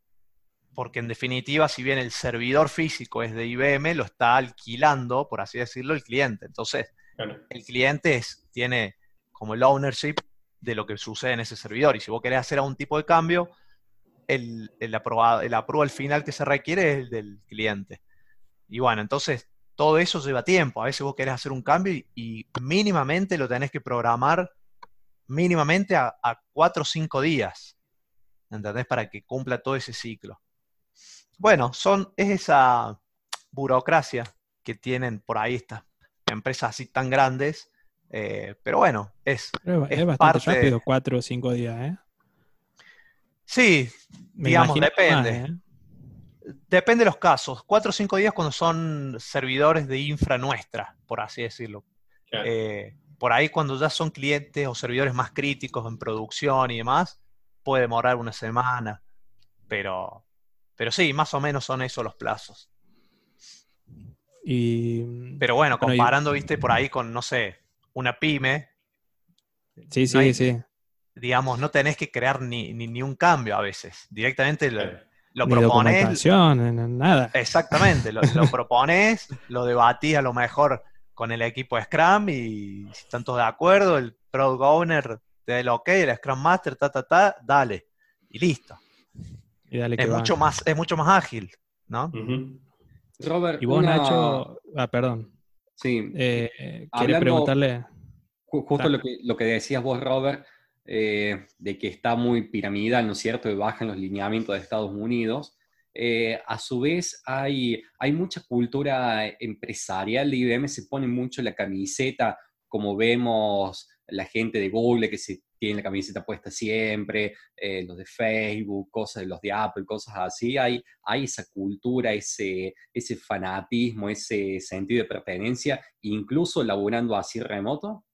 Porque en definitiva, si bien el servidor físico es de IBM, lo está alquilando, por así decirlo, el cliente. Entonces, el cliente tiene como el ownership de lo que sucede en ese servidor. Y si vos querés hacer algún tipo de cambio, el, el, aprobado, el apruebo final que se requiere es el del cliente. Y bueno, entonces todo eso lleva tiempo. A veces vos querés hacer un cambio y, mínimamente lo tenés que programar mínimamente a, cuatro o cinco días. ¿Entendés? Para que cumpla todo ese ciclo. Bueno, son, es esa burocracia que tienen por ahí estas empresas así tan grandes. Eh, pero bueno, es. es, bastante rápido, cuatro o cinco días, ¿eh? Sí, digamos, depende. ¿eh? Depende de los casos. Cuatro o cinco días cuando son servidores de infra nuestra, por así decirlo. Eh, por ahí cuando ya son clientes o servidores más críticos en producción y demás, puede demorar una semana. Pero, pero sí, más o menos son esos los plazos. Y, pero bueno, comparando, viste, por ahí con, no sé, una pyme. Sí, sí, sí. digamos, no tenés que crear ni, ni, un cambio a veces. Directamente lo, lo propones. nada. Exactamente, lo, lo propones, lo debatís a lo mejor con el equipo Scrum y si están todos de acuerdo, el Product Owner te da el ok, el Scrum Master, ta, ta, ta, dale. Y listo. Y dale es, mucho más, es mucho más ágil, ¿no? Robert, y vos, Nacho, ah, perdón. Sí. Eh, preguntarle? Justo lo que, lo que decías vos, Robert, eh, de que está muy piramidal, ¿no es cierto?, de bajan los lineamientos de Estados Unidos. Eh, a su vez, hay, hay mucha cultura empresarial de IBM, se pone mucho la camiseta, como vemos la gente de Google que se tiene la camiseta puesta siempre, eh, los de Facebook, cosas de los de Apple, cosas así. Hay, hay esa cultura, ese, ese fanatismo, ese sentido de pertenencia, incluso laburando así remoto.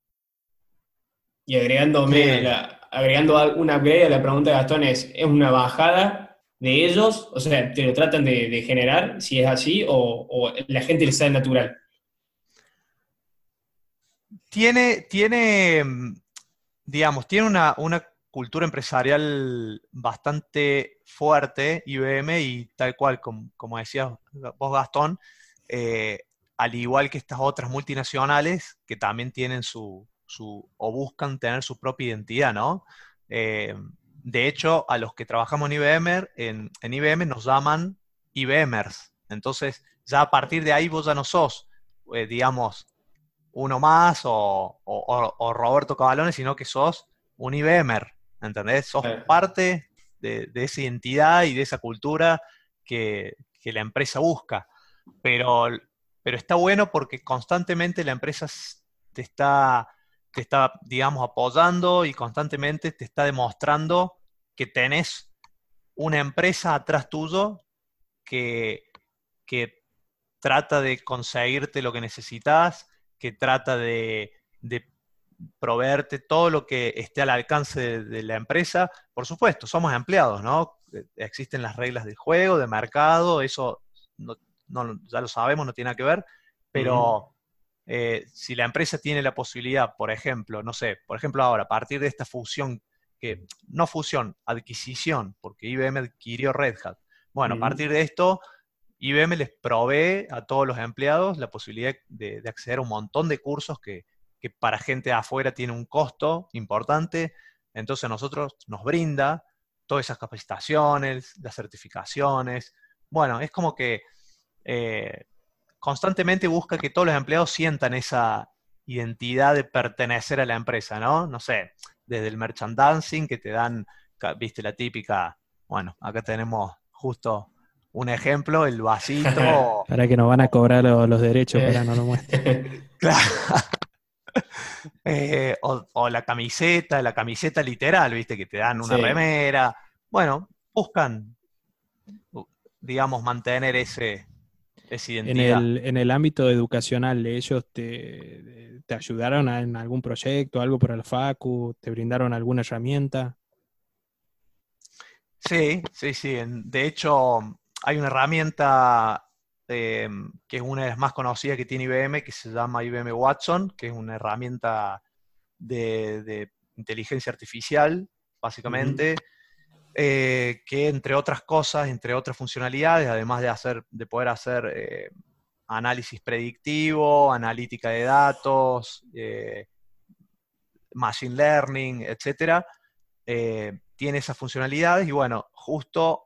Y agregándome, agregando una upgrade a la pregunta de Gastón, ¿es, ¿es una bajada de ellos? O sea, ¿te lo tratan de, generar, si es así, o, la gente les sale natural? Tiene, tiene digamos, tiene una, cultura empresarial bastante fuerte, IBM, y tal cual, como, como decías vos, Gastón, eh, al igual que estas otras multinacionales que también tienen su, su o buscan tener su propia identidad, ¿no? Eh, de hecho, a los que trabajamos en IBM, en, IBM nos llaman IBMers. Entonces, ya a partir de ahí vos ya no sos, eh, digamos, uno más o, Roberto Cabalones, sino que sos un IBMer, ¿entendés? Sos parte de, esa identidad y de esa cultura que, la empresa busca. Pero, pero está bueno porque constantemente la empresa te está te está, digamos, apoyando y constantemente te está demostrando que tenés una empresa atrás tuyo que, que trata de conseguirte lo que necesitas, que trata de, proveerte todo lo que esté al alcance de, la empresa. Por supuesto, somos empleados, ¿no? Existen las reglas del juego, de mercado, eso ya lo sabemos, no tiene nada que ver, pero eh, si la empresa tiene la posibilidad, por ejemplo, no sé, por ejemplo ahora, a partir de esta fusión, que no fusión, adquisición, porque IBM adquirió Red Hat. Bueno, a partir de esto, IBM les provee a todos los empleados la posibilidad de, acceder a un montón de cursos que, para gente afuera tiene un costo importante. Entonces a nosotros nos brinda todas esas capacitaciones, las certificaciones. Bueno, es como que eh, constantemente busca que todos los empleados sientan esa identidad de pertenecer a la empresa, ¿no? No sé, desde el merchandising que te dan, viste la típica, bueno, acá tenemos justo un ejemplo, el vasito. Para que nos van a cobrar los, derechos, pero no lo muestren. claro. Eh, o, la camiseta, la camiseta literal, viste, que te dan una remera. Bueno, buscan, digamos, mantener ese, en el, en el ámbito educacional, ¿ellos te, te ayudaron en algún proyecto, algo para la FACU? ¿Te brindaron alguna herramienta? Sí, sí, sí. De hecho, hay una herramienta eh, que es una de las más conocidas que tiene IBM, que se llama IBM Watson, que es una herramienta de, inteligencia artificial, básicamente. Eh, que entre otras cosas, entre otras funcionalidades, además de, hacer, de poder hacer eh, análisis predictivo, analítica de datos, eh, machine learning, etc., tiene esas funcionalidades y bueno, justo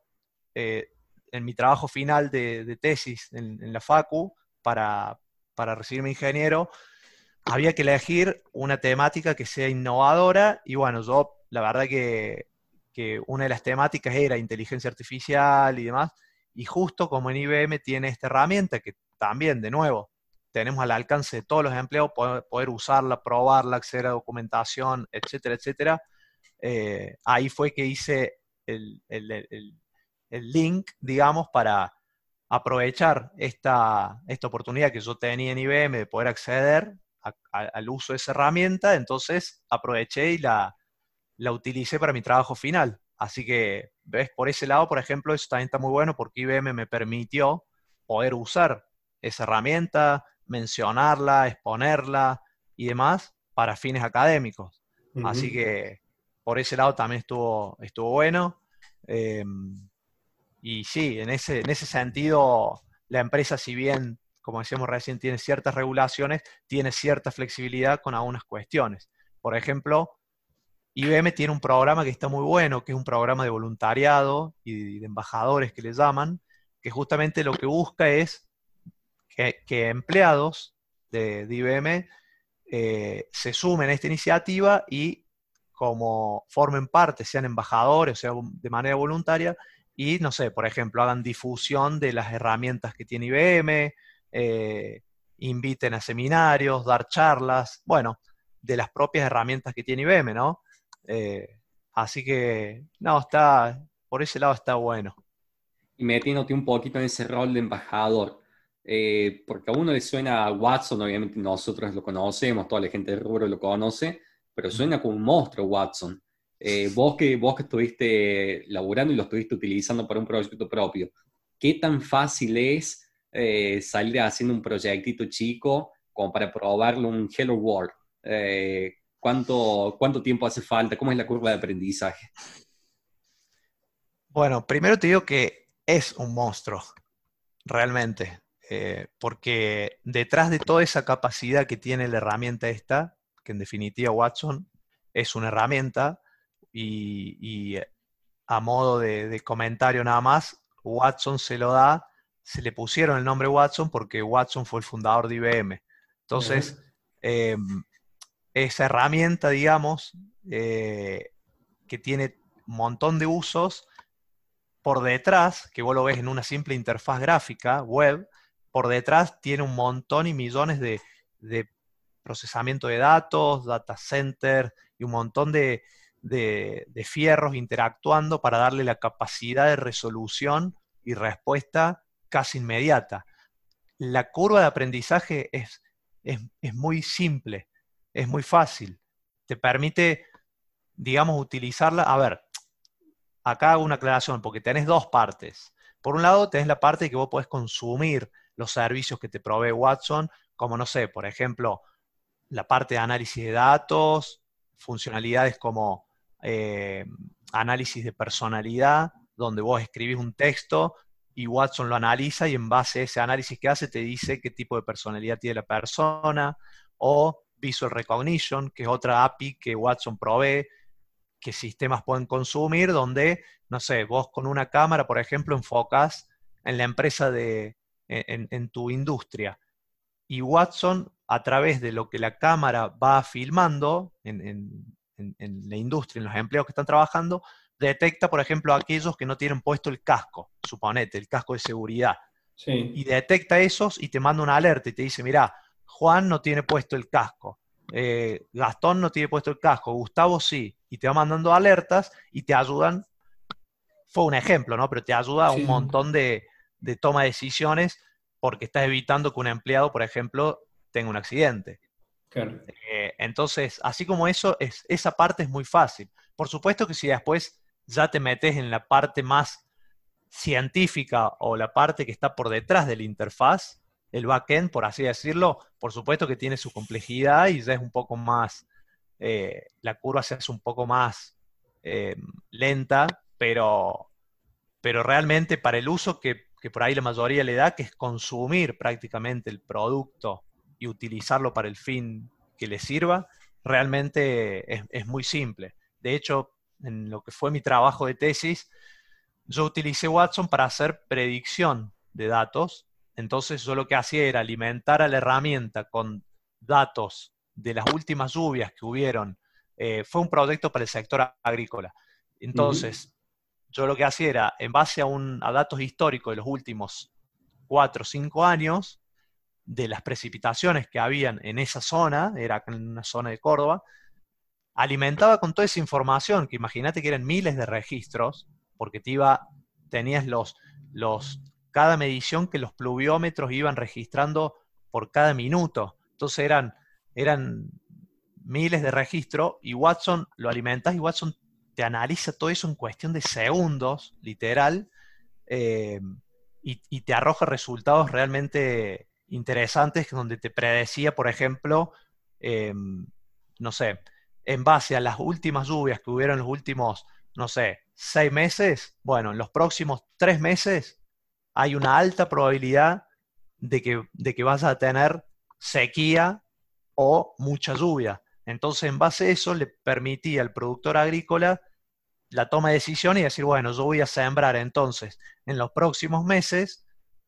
en mi trabajo final de, tesis en, la FACU, para, para recibirme ingeniero, había que elegir una temática que sea innovadora y bueno, yo la verdad que que una de las temáticas era inteligencia artificial y demás, y justo como en IBM tiene esta herramienta que también, de nuevo, tenemos al alcance de todos los empleados poder, usarla, probarla, acceder a documentación, etcétera, etcétera. Eh, ahí fue que hice el, link, digamos, para aprovechar esta, esta, oportunidad que yo tenía en IBM de poder acceder al uso de esa herramienta, entonces aproveché y la, la utilicé para mi trabajo final. Así que, ves, por ese lado, por ejemplo, eso también está muy bueno porque IBM me permitió poder usar esa herramienta, mencionarla, exponerla y demás para fines académicos. Así que por ese lado también estuvo, estuvo bueno. Y sí, en ese, en ese sentido, la empresa, si bien, como decíamos recién, tiene ciertas regulaciones, tiene cierta flexibilidad con algunas cuestiones. Por ejemplo, IBM tiene un programa que está muy bueno, que es un programa de voluntariado y de embajadores que le llaman, que justamente lo que busca es que, empleados de, IBM eh, se sumen a esta iniciativa y como formen parte, sean embajadores, o sea, de manera voluntaria, y no sé, por ejemplo, hagan difusión de las herramientas que tiene IBM, eh, inviten a seminarios, dar charlas, bueno, de las propias herramientas que tiene IBM, ¿no? Eh, así que, no, está, por ese lado está bueno. Y metiéndote un poquito en ese rol de embajador, eh, porque a uno le suena a Watson, obviamente nosotros lo conocemos, toda la gente del rubro lo conoce, pero suena como un monstruo Watson. Eh, vos, que, vos que estuviste laburando y lo estuviste utilizando para un proyecto propio, ¿qué tan fácil es salir haciendo un proyectito chico como para probarlo un Hello World? ¿Cuánto, ¿Cuánto tiempo hace falta? ¿Cómo es la curva de aprendizaje? Bueno, primero te digo que es un monstruo, realmente, eh, porque detrás de toda esa capacidad que tiene la herramienta esta, que en definitiva Watson es una herramienta, y, a modo de, comentario nada más, Watson se lo da, se le pusieron el nombre Watson porque Watson fue el fundador de IBM. Entonces, esa herramienta, digamos, eh, que tiene un montón de usos, por detrás, que vos lo ves en una simple interfaz gráfica web, por detrás tiene un montón y millones de, procesamiento de datos, data center y un montón de, de, fierros interactuando para darle la capacidad de resolución y respuesta casi inmediata. La curva de aprendizaje es, es muy simple es muy fácil. Te permite, digamos, utilizarla. A ver, acá hago una aclaración, porque tenés dos partes. Por un lado, tenés la parte que vos podés consumir los servicios que te provee Watson, como, no sé, por ejemplo, la parte de análisis de datos, funcionalidades como eh, análisis de personalidad, donde vos escribís un texto y Watson lo analiza y en base a ese análisis que hace te dice qué tipo de personalidad tiene la persona, o Visual Recognition, que es otra API que Watson provee, que sistemas pueden consumir, donde, no sé, vos con una cámara, por ejemplo, enfocas en la empresa de, en, tu industria. Y Watson, a través de lo que la cámara va filmando en, la industria, en los empleos que están trabajando, detecta, por ejemplo, aquellos que no tienen puesto el casco, suponete, el casco de seguridad. Y detecta esos y te manda una alerta y te dice, mira, Juan no tiene puesto el casco, eh, Gastón no tiene puesto el casco, Gustavo sí, y te va mandando alertas y te ayudan, fue un ejemplo, ¿no? Pero te ayuda a un montón de, toma de decisiones porque estás evitando que un empleado, por ejemplo, tenga un accidente. Eh, entonces, así como eso, es, esa parte es muy fácil. Por supuesto que si después ya te metes en la parte más científica o la parte que está por detrás de la interfaz, el backend, por así decirlo, por supuesto que tiene su complejidad y ya es un poco más, eh, la curva se hace un poco más eh, lenta, pero, pero realmente para el uso que, por ahí la mayoría le da, que es consumir prácticamente el producto y utilizarlo para el fin que le sirva, realmente es, es muy simple. De hecho, en lo que fue mi trabajo de tesis, yo utilicé Watson para hacer predicción de datos entonces yo lo que hacía era alimentar a la herramienta con datos de las últimas lluvias que hubieron. Eh, fue un proyecto para el sector agrícola. Entonces, yo lo que hacía era, en base a, un, a datos históricos de los últimos cuatro o cinco años, de las precipitaciones que habían en esa zona, era en una zona de Córdoba, alimentaba con toda esa información, que imagínate que eran miles de registros, porque te iba, tenías los, los cada medición que los pluviómetros iban registrando por cada minuto. Entonces eran, eran miles de registros y Watson lo alimentas y Watson te analiza todo eso en cuestión de segundos, literal, eh, y, te arroja resultados realmente interesantes donde te predecía, por ejemplo, em, no sé, en base a las últimas lluvias que hubieron los últimos, no sé, seis meses, bueno, en los próximos tres meses hay una alta probabilidad de que, de que vas a tener sequía o mucha lluvia. Entonces, en base a eso, le permitía al productor agrícola la toma de decisión y decir, bueno, yo voy a sembrar entonces en los próximos meses,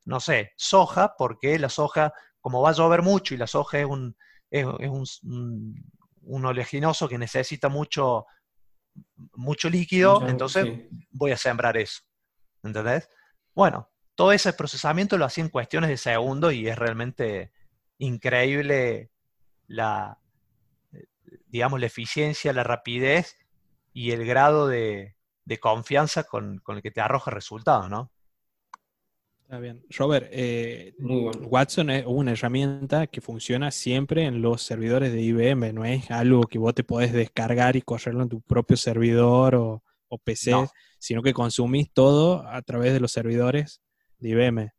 no sé, soja, porque la soja, como va a llover mucho y la soja es un, es, un, un, oleaginoso que necesita mucho, mucho líquido, entonces voy a sembrar eso. ¿Entendés? Bueno, todo ese procesamiento lo hacía en cuestiones de segundos y es realmente increíble la, digamos, la eficiencia, la rapidez y el grado de, confianza con, el que te arroja resultados, ¿no? Está bien. Robert, eh, Watson es una herramienta que funciona siempre en los servidores de IBM, no es algo que vos te podés descargar y correrlo en tu propio servidor o, PC, sino que consumís todo a través de los servidores de IBM.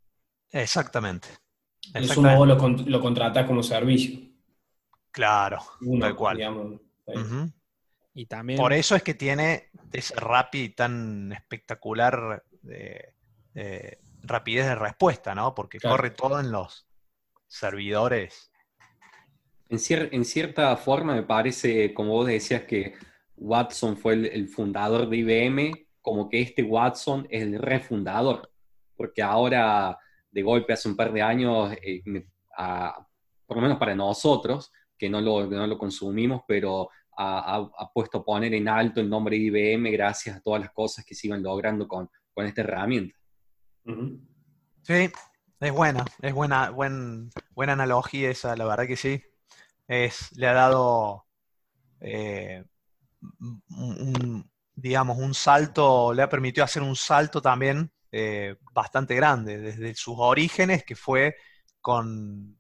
Exactamente. Eso vos lo, lo contratás como servicio. Claro, tal cual. Y también... Por eso es que tiene ese RAPI tan espectacular de, rapidez de respuesta, ¿no? Porque corre todo en los servidores. En, en, cierta forma me parece, como vos decías, que Watson fue el, fundador de IBM, como que este Watson es el refundador, porque ahora, de golpe, hace un par de años, eh, por lo menos para nosotros, que no lo, no lo consumimos, pero ha, puesto a poner en alto el nombre de IBM gracias a todas las cosas que se iban logrando con, con esta herramienta. Sí, es buena, es buena, buen, buena analogía esa, la verdad que sí. Es, le ha dado, eh, un, digamos, un salto, le ha permitido hacer un salto también eh, bastante grande, desde sus orígenes, que fue con,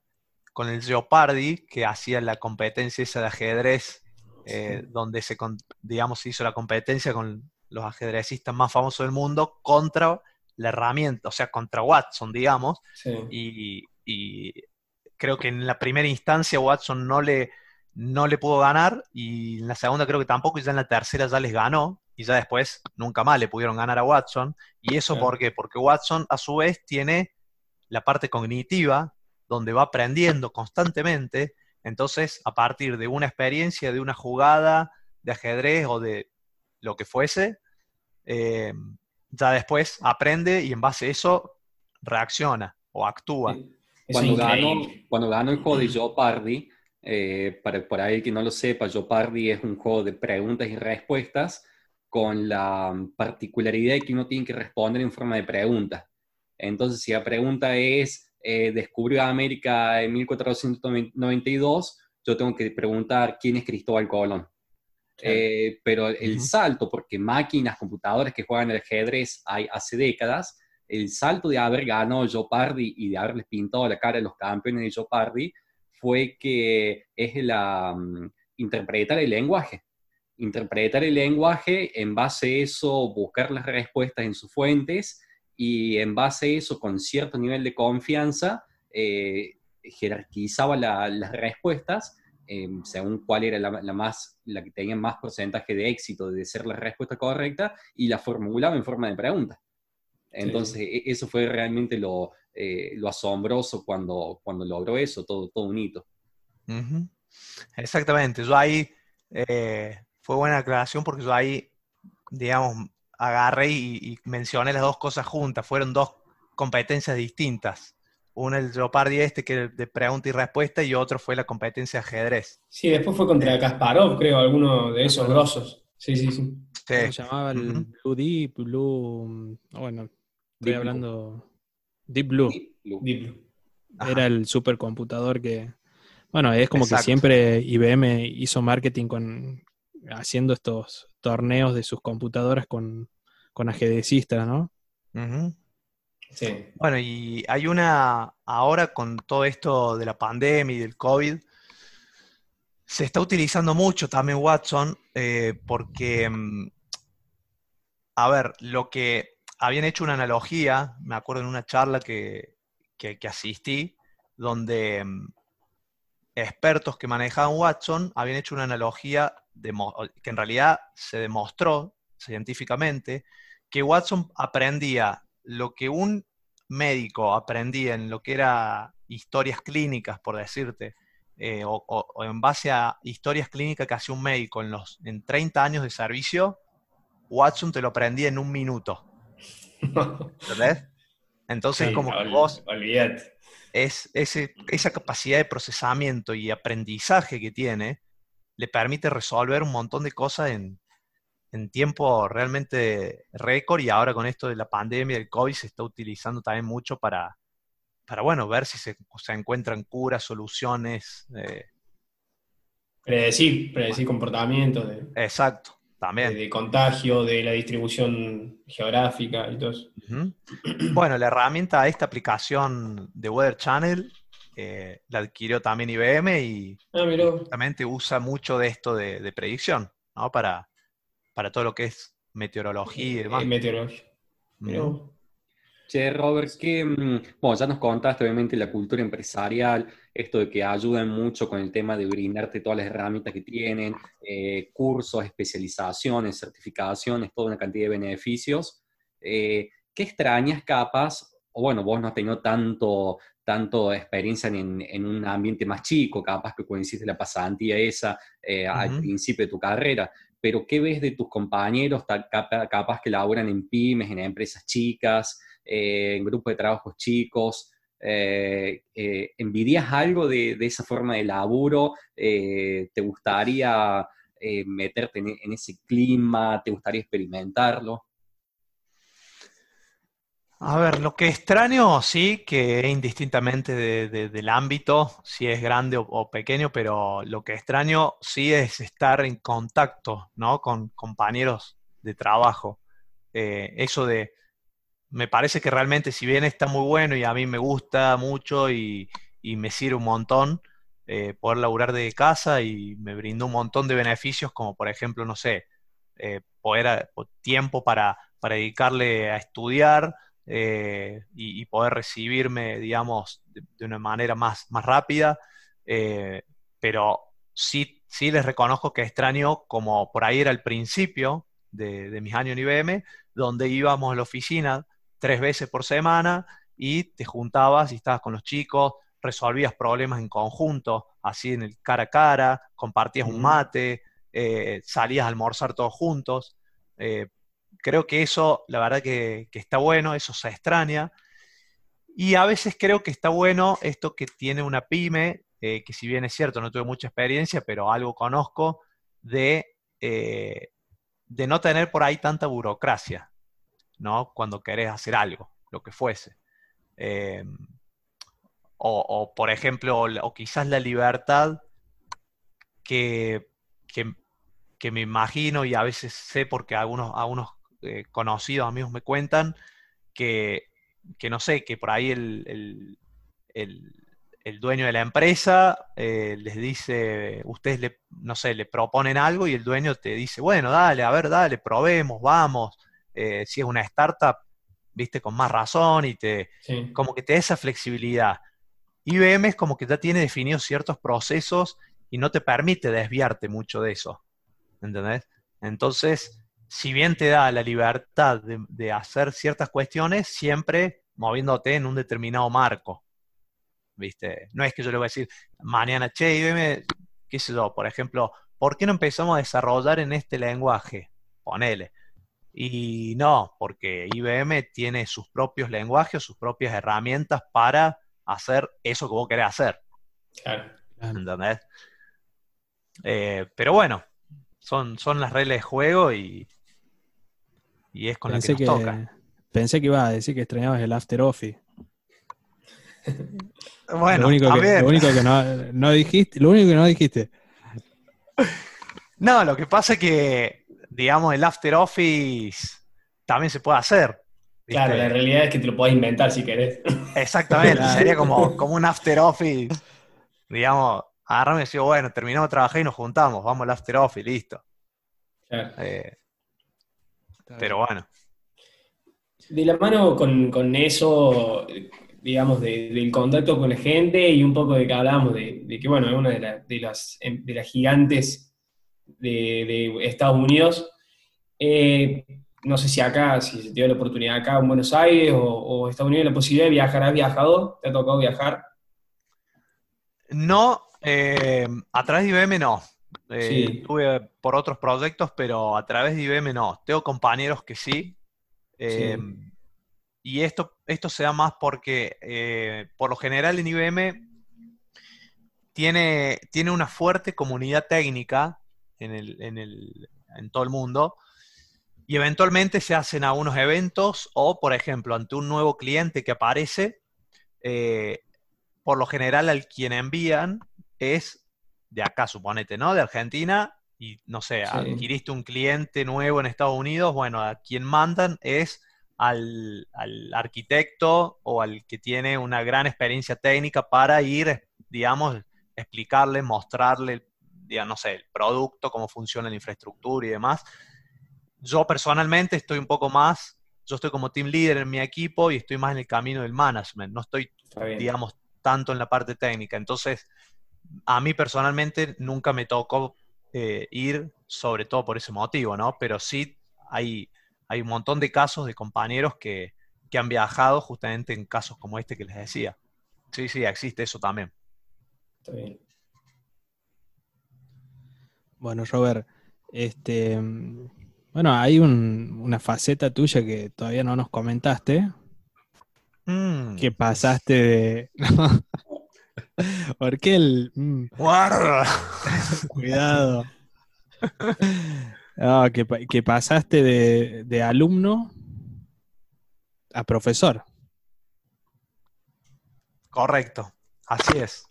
con el Geopardy, que hacía la competencia esa de ajedrez eh, donde se, digamos, hizo la competencia con los ajedrecistas más famosos del mundo contra la herramienta, o sea, contra Watson, digamos. Y, creo que en la primera instancia Watson no le, no le pudo ganar y en la segunda creo que tampoco y ya en la tercera ya les ganó y ya después nunca más le pudieron ganar a Watson. ¿Y eso por qué? Porque Watson a su vez tiene la parte cognitiva donde va aprendiendo constantemente entonces, a partir de una experiencia, de una jugada de ajedrez o de lo que fuese, eh, ya después aprende y en base a eso reacciona o actúa. Cuando ganó, cuando ganó, el juego de Jeopardy, eh, para por ahí que no lo sepa, Jeopardy es un juego de preguntas y respuestas con la particularidad de que uno tiene que responder en forma de pregunta. Entonces, si la pregunta es, eh, descubrió América en 1492, yo tengo que preguntar quién es Cristóbal Colón. Eh, pero el salto, porque máquinas, computadoras que juegan el ajedrez hay hace décadas, el salto de haber ganado Jeopardy y de haberles pintado la cara a los campeones de Jeopardy fue que es la mm, interpretar el lenguaje. Interpretar el lenguaje, en base a eso, buscar las respuestas en sus fuentes y en base a eso, con cierto nivel de confianza, eh, jerarquizaba las respuestas em, según cuál era la, más, la que tenía más porcentaje de éxito de ser la respuesta correcta y la formulaba en forma de pregunta. Entonces, e, eso fue realmente lo, eh, lo, asombroso cuando, cuando logró eso, todo, todo un hito. Exactamente, yo ahí, eh, fue buena aclaración porque yo ahí, digamos, agarré y, mencioné las dos cosas juntas. Fueron dos competencias distintas. Una el Jeopardy este, que de pregunta y respuesta, y otro fue la competencia ajedrez. Sí, después fue contra Kasparov, creo, alguno de esos grosos. Sí, sí, sí. Se llamaba el Blue Deep, Blue. Ah, bueno, estoy hablando. Deep Blue. Deep Blue. Era el supercomputador que. Bueno, es como que siempre IBM hizo marketing con haciendo estos torneos de sus computadoras con, con ajedrecistas, ¿no? Bueno, y hay una, ahora con todo esto de la pandemia y del COVID, se está utilizando mucho también Watson eh, porque, mm, a ver, lo que habían hecho una analogía, me acuerdo en una charla que, que asistí, donde mm, expertos que manejaban Watson habían hecho una analogía que en realidad se demostró científicamente que Watson aprendía lo que un médico aprendía en lo que era historias clínicas, por decirte, eh, o, en base a historias clínicas que hacía un médico en, los, en 30 años de servicio, Watson te lo aprendía en un minuto. ¿Entendés? Entonces, como que vos... Es, esa capacidad de procesamiento y aprendizaje que tiene, le permite resolver un montón de cosas en, en tiempo realmente récord y ahora con esto de la pandemia del COVID se está utilizando también mucho para, para bueno, ver si se, encuentran curas, soluciones. Eh. predecir, predecir comportamientos. De, Exacto, también. De, contagio, de la distribución geográfica y todo eso. Bueno, la herramienta, esta aplicación de Weather Channel, eh, la adquirió también IBM y ah, usa mucho de esto de, de predicción, ¿no? Para, para todo lo que es meteorología y demás. Meteorología. Che, Robert, que, mm, bueno, ya nos contaste obviamente la cultura empresarial, esto de que ayudan mucho con el tema de brindarte todas las herramientas que tienen, eh, cursos, especializaciones, certificaciones, toda una cantidad de beneficios. Eh, ¿Qué extrañas capas? O bueno, vos no has tenido tanto, tanto experiencia en, un ambiente más chico, capaz que coincide la pasantía esa eh, al principio de tu carrera, pero ¿qué ves de tus compañeros capaz que laburan en pymes, en empresas chicas, eh, en grupos de trabajos chicos? Eh, eh, ¿Envidias algo de, esa forma de laburo? ¿Te gustaría meterte en, ese clima? ¿Te gustaría experimentarlo? A ver, lo que extraño, sí, que indistintamente del ámbito, si es grande o, pequeño, pero lo que extraño sí es estar en contacto, ¿no? Con compañeros de trabajo. Eh, eso de, me parece que realmente si bien está muy bueno y a mí me gusta mucho y, me sirve un montón eh, poder laburar de casa y me brindó un montón de beneficios, como por ejemplo, no sé, eh, poder, tiempo para, para dedicarle a estudiar, eh, y, poder recibirme, digamos, de, una manera más, más rápida. Eh, pero sí, sí les reconozco que extraño, como por ahí era el principio de, mis años en IBM, donde íbamos a la oficina tres veces por semana y te juntabas y estabas con los chicos, resolvías problemas en conjunto, así en el cara a cara, compartías un mate, eh, salías a almorzar todos juntos creo que eso, la verdad que, está bueno, eso se extraña. Y a veces creo que está bueno esto que tiene una pyme, eh, que si bien es cierto, no tuve mucha experiencia, pero algo conozco, de, eh, de no tener por ahí tanta burocracia, ¿no? Cuando querés hacer algo, lo que fuese. Eh, o, por ejemplo, o quizás la libertad que, que, me imagino y a veces sé porque algunos, algunos eh, conocidos, amigos me cuentan, que, no sé, que por ahí el, dueño de la empresa eh, les dice, ustedes le, no sé, le proponen algo y el dueño te dice, bueno, dale, a ver, dale, probemos, vamos. Eh, si es una startup, viste, con más razón y te, como que te da esa flexibilidad. IBM es como que ya tiene definidos ciertos procesos y no te permite desviarte mucho de eso. ¿Entendés? Entonces, si bien te da la libertad de, hacer ciertas cuestiones, siempre moviéndote en un determinado marco. ¿Viste? No es que yo le voy a decir, mañana, che, IBM, qué sé yo, por ejemplo, ¿por qué no empezamos a desarrollar en este lenguaje? Ponele. Y no, porque IBM tiene sus propios lenguajes, sus propias herramientas para hacer eso que vos querés hacer. Claro. ¿Entendés? Eh, pero bueno, son, son las reglas de juego y, y es con la que nos toca. Pensé que iba a decir que extrañabas el After Office. bueno, lo único, que, lo único que no, dijiste, lo único que no dijiste. No, lo que pasa es que, digamos, el After Office también se puede hacer. Claro, la realidad es que te lo puedes inventar si querés. Exactamente, sería como, como un After Office. Digamos, agarrame y decir, bueno, terminamos de trabajar y nos juntamos, vamos al After Office, listo. Claro. Eh, pero bueno. De la mano con, eso, digamos, del contacto con la gente y un poco de que hablábamos de, que, bueno, es una de, las, em, de las gigantes de, Estados Unidos. Eh, no sé si acá, si se te dio la oportunidad acá en Buenos Aires o, Estados Unidos, la posibilidad de viajar. ¿Has viajado? ¿Te ha tocado viajar? No, eh, a través de IBM no. Eh, Estuve por otros proyectos, pero a través de IBM no. Tengo compañeros que sí. Eh, y esto, esto se da más porque, por lo general en IBM, tiene, tiene una fuerte comunidad técnica en, el, en, el, en todo el mundo y eventualmente se hacen algunos eventos o, por ejemplo, ante un nuevo cliente que aparece, eh, por lo general al quien envían es de acá, suponete, ¿no? De Argentina y, no sé, adquiriste un cliente nuevo en Estados Unidos, bueno, a quien mandan es al, arquitecto o al que tiene una gran experiencia técnica para ir, digamos, explicarle, mostrarle, no sé, el producto, cómo funciona la infraestructura y demás. Yo personalmente estoy un poco más, yo estoy como team leader en mi equipo y estoy más en el camino del management, no estoy, digamos, tanto en la parte técnica. Entonces, a mí personalmente nunca me tocó eh, ir, sobre todo por ese motivo, ¿no? Pero sí hay, hay un montón de casos de compañeros que, que han viajado justamente en casos como este que les decía. Sí, sí, existe eso también. Está bien. Bueno, Robert, este, bueno, hay una faceta tuya que todavía no nos comentaste. Mm. Que pasaste de. ¿Por qué el. Mm. ¡Guarda! Cuidado. que, pasaste de, de, alumno a profesor. Correcto, así es.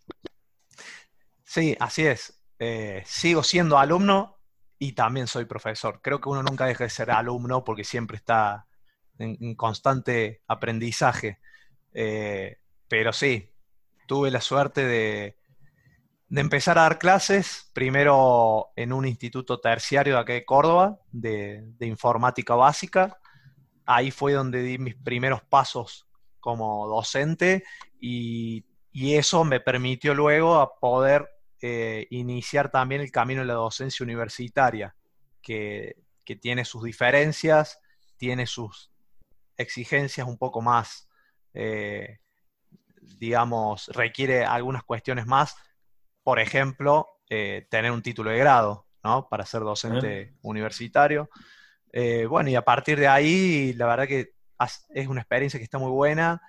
Sí, así es. Eh, sigo siendo alumno, y también soy profesor. Creo que uno nunca deja de ser alumno porque siempre está en, constante aprendizaje. Eh, pero sí, tuve la suerte de, empezar a dar clases, primero en un instituto terciario de aquí de Córdoba, de, informática básica. Ahí fue donde di mis primeros pasos como docente y, y eso me permitió luego a poder eh, iniciar también el camino de la docencia universitaria, que, tiene sus diferencias, tiene sus exigencias un poco más, eh, digamos, requiere algunas cuestiones más. Por ejemplo, eh, tener un título de grado, ¿no? Para ser docente universitario. bueno, y a partir de ahí, la verdad que es una experiencia que está muy buena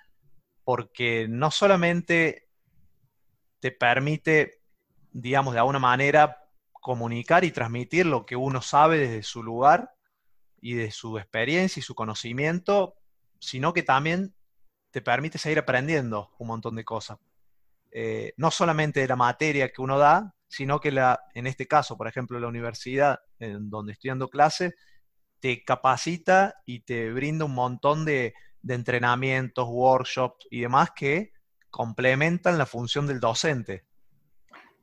porque no solamente te permite digamos, de alguna manera comunicar y transmitir lo que uno sabe desde su lugar y de su experiencia y su conocimiento, sino que también te permite seguir aprendiendo un montón de cosas. Eh, no solamente de la materia que uno da, sino que la, en este caso, por ejemplo, la universidad en donde estoy dando clase, te capacita y te brinda un montón de, de entrenamientos, workshops y demás que complementan la función del docente.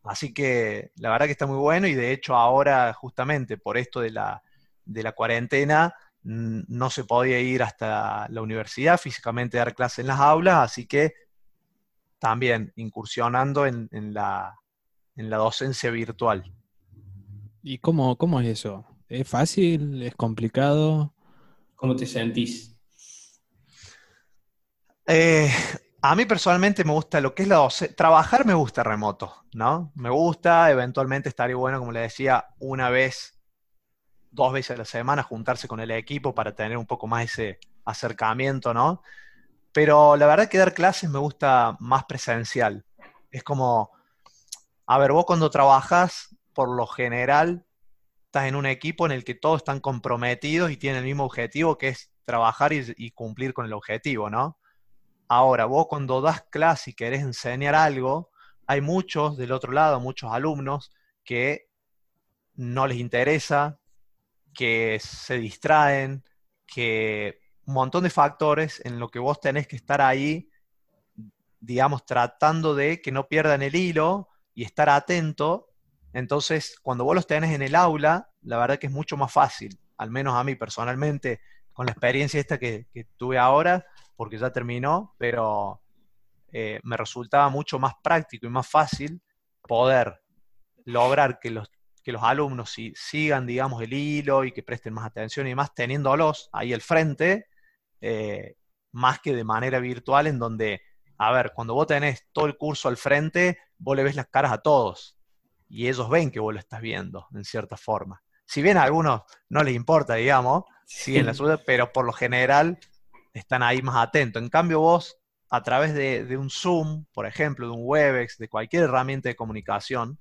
Así que la verdad que está muy bueno y de hecho ahora justamente por esto de la, cuarentena no se podía ir hasta la universidad físicamente a dar clases en las aulas, así que también incursionando en, la, docencia virtual. ¿Y cómo, cómo es eso? ¿Es fácil? ¿Es complicado? ¿Cómo te sentís? Eh, a mí personalmente me gusta lo que es la docencia. Trabajar me gusta remoto, ¿no? Me gusta, eventualmente estaría bueno, como le decía, una vez, dos veces a la semana, juntarse con el equipo para tener un poco más ese acercamiento, ¿no? Pero la verdad que dar clases me gusta más presencial. Es como, a ver, vos cuando trabajas, por lo general, estás en un equipo en el que todos están comprometidos y tienen el mismo objetivo, que es trabajar y, y cumplir con el objetivo, ¿no? Ahora, vos cuando das clase y querés enseñar algo, hay muchos del otro lado, muchos alumnos que no les interesa, que se distraen, que un montón de factores en lo que vos tenés que estar ahí, digamos, tratando de que no pierdan el hilo y estar atento. Entonces, cuando vos los tenés en el aula, la verdad que es mucho más fácil, al menos a mí personalmente, con la experiencia esta que, tuve ahora, porque ya terminó, pero eh, me resultaba mucho más práctico y más fácil poder lograr que los, que los alumnos sigan, digamos, el hilo y que presten más atención y demás, teniéndolos ahí al frente, eh, más que de manera virtual, en donde, a ver, cuando vos tenés todo el curso al frente, vos le ves las caras a todos y ellos ven que vos lo estás viendo, en cierta forma. Si bien a algunos no les importa, digamos, siguen la suya, pero por lo general están ahí más atentos. En cambio, vos, a través de, de un Zoom, por ejemplo, de un Webex, de cualquier herramienta de comunicación,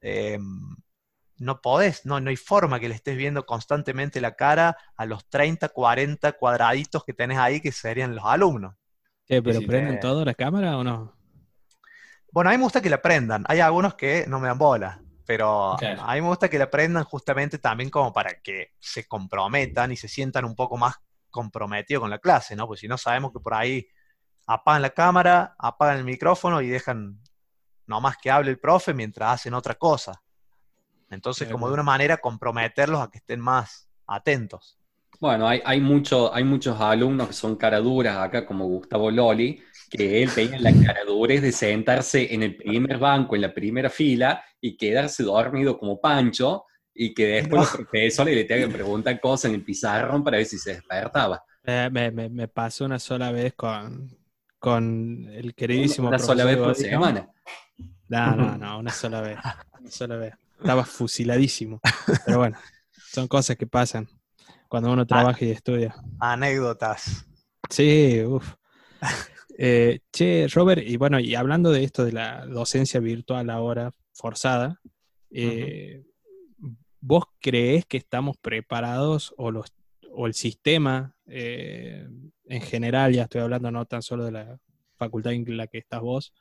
eh, no podés, no, no hay forma que le estés viendo constantemente la cara a los 30, 40 cuadraditos que tenés ahí, que serían los alumnos. ¿Pero prenden todo la cámara o no? Bueno, a mí me gusta que la prendan. Hay algunos que no me dan bola, pero a mí me gusta que la prendan justamente también como para que se comprometan y se sientan un poco más comprometidos con la clase, ¿no? Pues si no sabemos que por ahí apagan la cámara, apagan el micrófono y dejan nomás que hable el profe mientras hacen otra cosa. Entonces, como de una manera, comprometerlos a que estén más atentos. Bueno, hay, hay, mucho, hay muchos alumnos que son caraduras acá, como Gustavo Loli, que él tenía la caradurez de sentarse en el primer banco, en la primera fila, y quedarse dormido como Pancho, y que después los profesores le tengan que preguntar cosas en el pizarrón para ver si se despertaba. Eh, me, me, pasó una sola vez con, con el queridísimo. Una, sola vez por semana. No, no, no, una sola vez. Una sola vez. Estaba fusiladísimo. Pero bueno, son cosas que pasan cuando uno trabaja y estudia. Anécdotas. Sí, uff. Eh, che, Robert, y bueno, y hablando de esto de la docencia virtual ahora, forzada, eh, ¿vos crees que estamos preparados o, los, o el sistema eh, en general, ya estoy hablando no tan solo de la facultad en la que estás vos,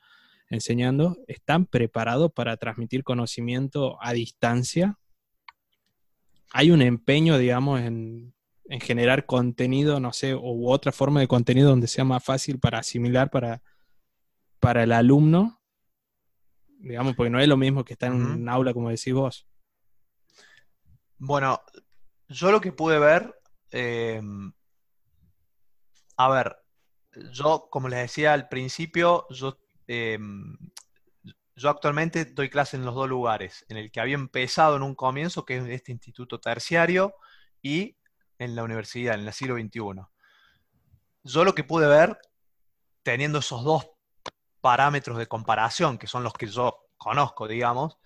enseñando, ¿están preparados para transmitir conocimiento a distancia? ¿Hay un empeño, digamos, en, generar contenido, no sé, u otra forma de contenido donde sea más fácil para asimilar para, para el alumno? Digamos, porque no es lo mismo que estar en un aula, como decís vos. Bueno, yo lo que pude ver, eh, a ver, yo, como les decía al principio, yo Em, yo actualmente doy clase en los dos lugares, en el que había empezado en un comienzo, que es este instituto terciario, y en la universidad, en el siglo XXI. Yo lo que pude ver, teniendo esos dos parámetros de comparación, que son los que yo conozco, digamos,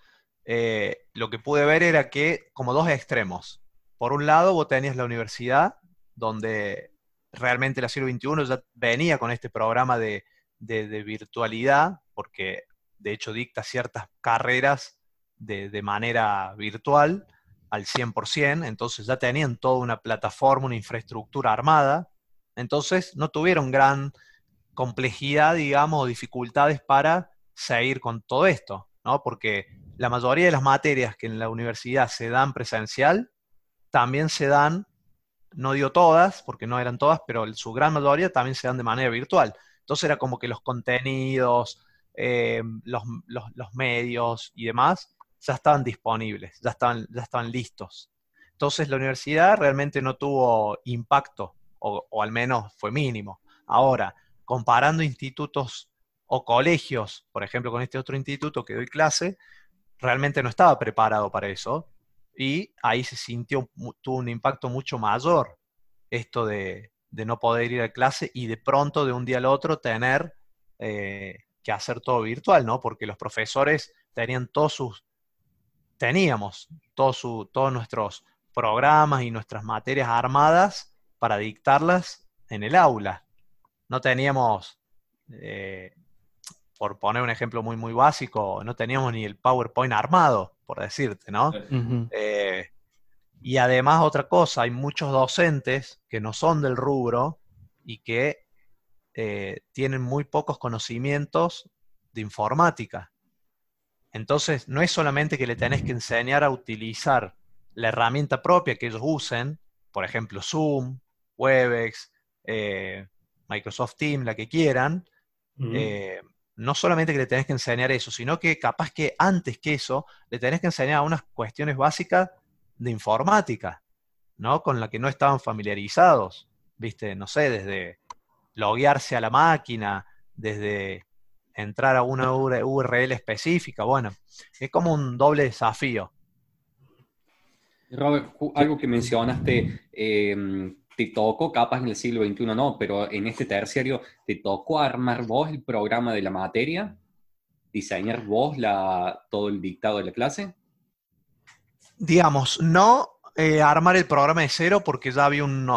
eh, lo que pude ver era que como dos extremos. Por un lado, vos tenías la universidad, donde realmente el siglo XXI ya venía con este programa de de, virtualidad, porque de hecho dicta ciertas carreras de, manera virtual al 100%, entonces ya tenían toda una plataforma, una infraestructura armada, entonces no tuvieron gran complejidad, digamos, o dificultades para seguir con todo esto, ¿no? Porque la mayoría de las materias que en la universidad se dan presencial, también se dan, no digo todas, porque no eran todas, pero su gran mayoría también se dan de manera virtual. Entonces era como que los contenidos, eh, los, medios y demás ya estaban disponibles, ya estaban, ya estaban listos. Entonces la universidad realmente no tuvo impacto, o, al menos fue mínimo. Ahora, comparando institutos o colegios, por ejemplo, con este otro instituto que doy clase, realmente no estaba preparado para eso y ahí se sintió, tuvo un impacto mucho mayor esto de, de no poder ir a clase y de pronto de un día al otro tener eh, que hacer todo virtual, ¿no? Porque los profesores tenían todos sus, teníamos todos, su, todos nuestros programas y nuestras materias armadas para dictarlas en el aula. No teníamos, eh, por poner un ejemplo muy, muy básico, no teníamos ni el PowerPoint armado, por decirte, ¿no? Y además otra cosa, hay muchos docentes que no son del rubro y que eh, tienen muy pocos conocimientos de informática. Entonces, no es solamente que le tenés que enseñar a utilizar la herramienta propia que ellos usen, por ejemplo, Zoom, Webex, eh, Microsoft Teams, la que quieran, eh, no solamente que le tenés que enseñar eso, sino que capaz que antes que eso, le tenés que enseñar unas cuestiones básicas de informática, ¿no? Con la que no estaban familiarizados, ¿viste? No sé, desde loguearse a la máquina, desde entrar a una URL específica, bueno, es como un doble desafío. Robert, algo que mencionaste, em, te tocó, capaz en el siglo XXI no, pero en este terciario, ¿te tocó armar vos el programa de la materia? ¿Diseñar vos todo el dictado de la clase? Digamos, no eh, armar el programa de cero porque ya había un,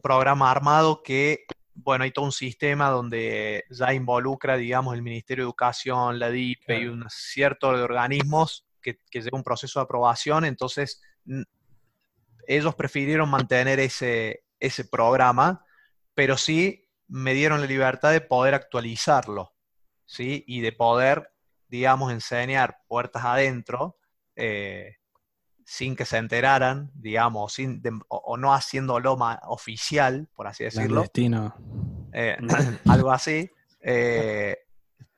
programa armado que, bueno, hay todo un sistema donde ya involucra, digamos, el Ministerio de Educación, la DIPE y un cierto de organismos que, que lleva un proceso de aprobación, entonces ellos prefirieron mantener ese, ese programa, pero sí me dieron la libertad de poder actualizarlo, ¿sí? Y de poder, digamos, enseñar puertas adentro eh, sin que se enteraran, digamos, sin o, no haciéndolo más oficial, por así decirlo. destino. Eh, algo así. Eh,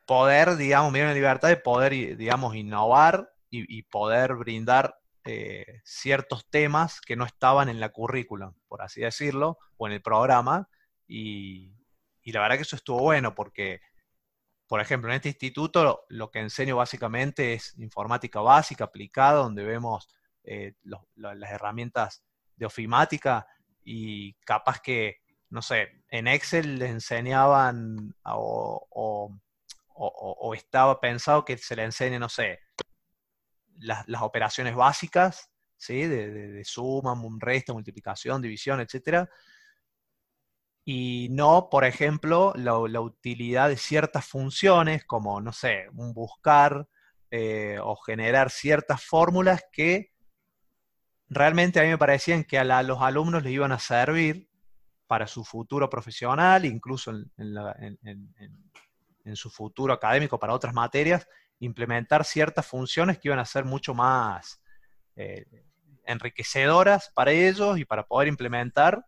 poder, digamos, dieron la libertad de poder, digamos, innovar y poder brindar eh, ciertos temas que no estaban en la currícula, por así decirlo, o en el programa, y, la verdad que eso estuvo bueno porque, por ejemplo, en este instituto lo, que enseño básicamente es informática básica aplicada, donde vemos eh, las herramientas de ofimática y capaz que, no sé, en Excel les enseñaban o, estaba pensado que se le enseñe, no sé, las, operaciones básicas, ¿sí? de, suma, resta, multiplicación, división, etc. Y no, por ejemplo, la, utilidad de ciertas funciones como, no sé, un buscar eh, o generar ciertas fórmulas que realmente a mí me parecían que a, los alumnos les iban a servir para su futuro profesional, incluso en, su futuro académico para otras materias, implementar ciertas funciones que iban a ser mucho más eh, enriquecedoras para ellos y para poder implementar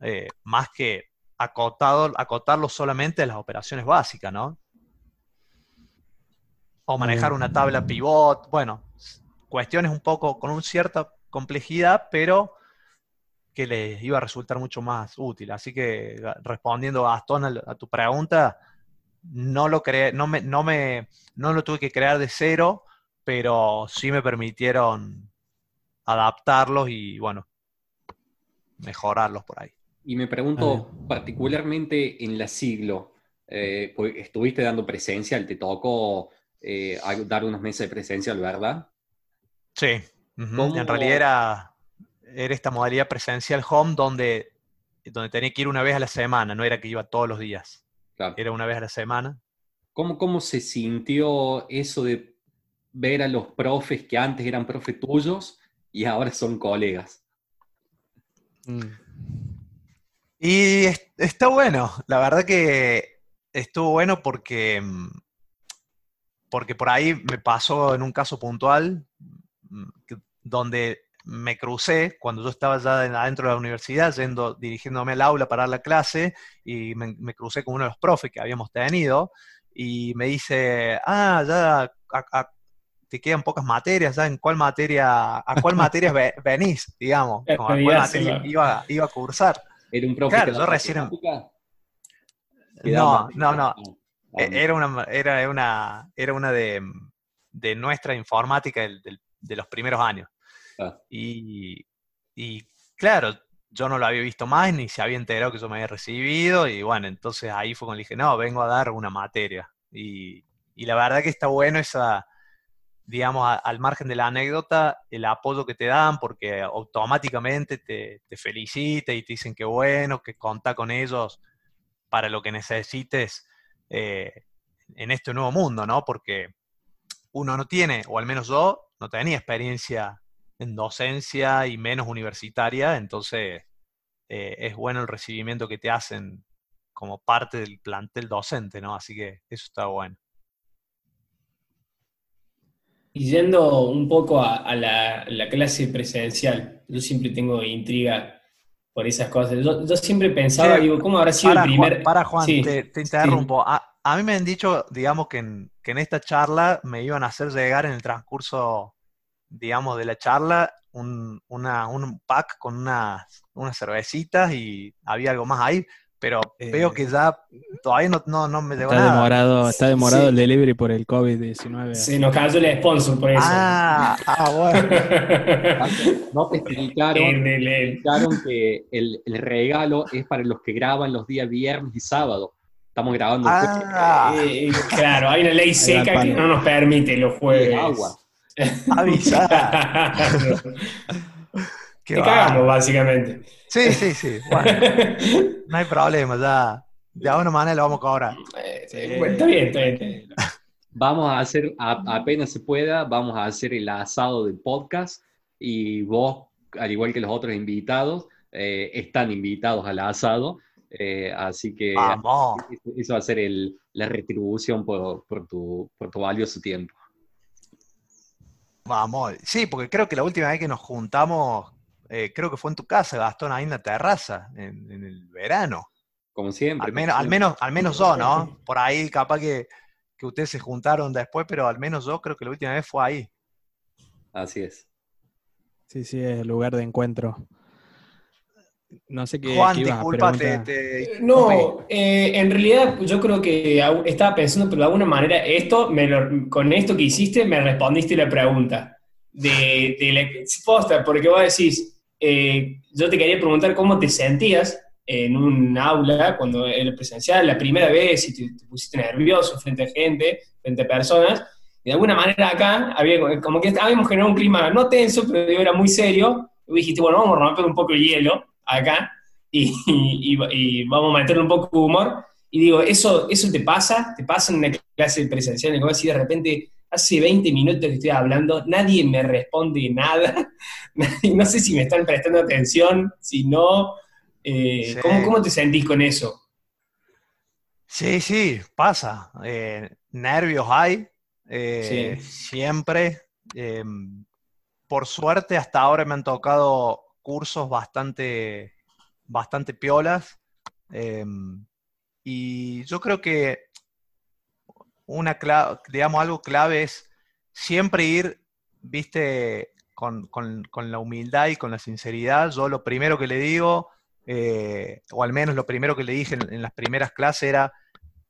eh, más que acotado, acotarlo solamente a las operaciones básicas, ¿no? O manejar una tabla pivot, bueno, cuestiones un poco con una cierta complejidad, pero que les iba a resultar mucho más útil. Así que respondiendo, Gastón, a tu pregunta, no lo creé, no me, no me, no lo tuve que crear de cero, pero sí me permitieron adaptarlos y bueno, mejorarlos por ahí. Y me pregunto, particularmente en la siglo, eh, pues, estuviste dando presencial, te tocó eh, dar unos meses de presencial, ¿verdad? Sí, en realidad era, era esta modalidad presencial home donde, donde tenía que ir una vez a la semana, no era que iba todos los días. Era una vez a la semana. ¿Cómo, ¿Cómo se sintió eso de ver a los profes que antes eran profes tuyos y ahora son colegas? Mm. Y está bueno, la verdad que estuvo bueno porque, porque por ahí me pasó en un caso puntual mm, donde me crucé cuando yo estaba ya adentro de la universidad, yendo, dirigiéndome al aula para dar la clase, y me, crucé con uno de los profes que habíamos tenido, y me dice, ah, ya te quedan pocas materias, ¿ya en cuál materia, a cuál materia venís, digamos? a cuál materia iba, iba, a cursar. ¿Era un profe claro, yo recién... No, no, no. E, era una, era una, era una de, de nuestra informática de los primeros años. Y, claro, yo no lo había visto más, ni se había enterado que yo me había recibido, y bueno, entonces ahí fue cuando dije, no, vengo a dar una materia. Y, la verdad que está bueno esa, digamos, al margen de la anécdota, el apoyo que te dan, porque automáticamente te, te felicita y te dicen que bueno, que contá con ellos para lo que necesites eh, en este nuevo mundo, ¿no? Porque uno no tiene, o al menos yo, no tenía experiencia en docencia y menos universitaria, entonces eh, es bueno el recibimiento que te hacen como parte del plantel docente, ¿no? Así que eso está bueno. Y yendo un poco a, la, clase presencial, yo siempre tengo intriga por esas cosas. Yo, siempre pensaba, digo, ¿cómo habrá sido el primer... para Juan, te, interrumpo. A, mí me han dicho, digamos, que en, que en esta charla me iban a hacer llegar en el transcurso digamos, de la charla, un, una, un pack con unas, unas cervecitas y había algo más ahí. pero eh, veo que ya todavía no, no, me llegó está Demorado, está demorado el delivery por el COVID-19. Sí, nos cayó el sponsor por eso. Ah, ah bueno. no te explicaron, que el, el, regalo es para los que graban los días viernes y sábado. Estamos grabando. Ah, eh, eh, claro, hay una ley seca que no nos permite los jueves. Agua. Avisar. Te cagamos, básicamente. Sí, sí, sí. Bueno, no hay problema, ya. De alguna manera lo vamos a cobrar. Eh, está bien, está bien. Vamos a hacer, apenas se pueda, vamos a hacer el asado del podcast y vos, al igual que los otros invitados, eh, están invitados al asado. Eh, así que eso va a ser el, la retribución por, por, tu, por tu valioso tiempo. Vamos, sí, porque creo que la última vez que nos juntamos eh, creo que fue en tu casa, Gastón, ahí en la terraza, en, el verano. Como siempre. Al menos, al menos, al menos yo, ¿no? Por ahí capaz que, ustedes se juntaron después, pero al menos yo creo que la última vez fue ahí. Así es. Sí, sí, es el lugar de encuentro. No sé qué. Juan, discúlpate. No, eh, en realidad yo creo que estaba pensando, pero de alguna manera, esto, con esto que hiciste, me respondiste la pregunta. De, de la porque vos decís, eh, yo te quería preguntar cómo te sentías en un aula cuando era presencial, la primera vez, si te, pusiste nervioso frente a gente, frente a personas. Y de alguna manera acá había como que habíamos generado un clima no tenso, pero era muy serio. Y dijiste, bueno, vamos a romper un poco el hielo acá y, y, vamos a meterle un poco de humor. Y digo, ¿eso, ¿eso te pasa? ¿Te pasa en una clase presencial en la de repente hace 20 minutos que estoy hablando, nadie me responde nada, no sé si me están prestando atención, si no, eh, ¿cómo, te sentís con eso? Sí, sí, pasa. Eh, nervios hay, eh, siempre. por suerte, hasta ahora me han tocado cursos bastante, bastante piolas. y yo creo que una digamos, algo clave es siempre ir, viste, con, la humildad y con la sinceridad. Yo lo primero que le digo, eh, o al menos lo primero que le dije en, las primeras clases era,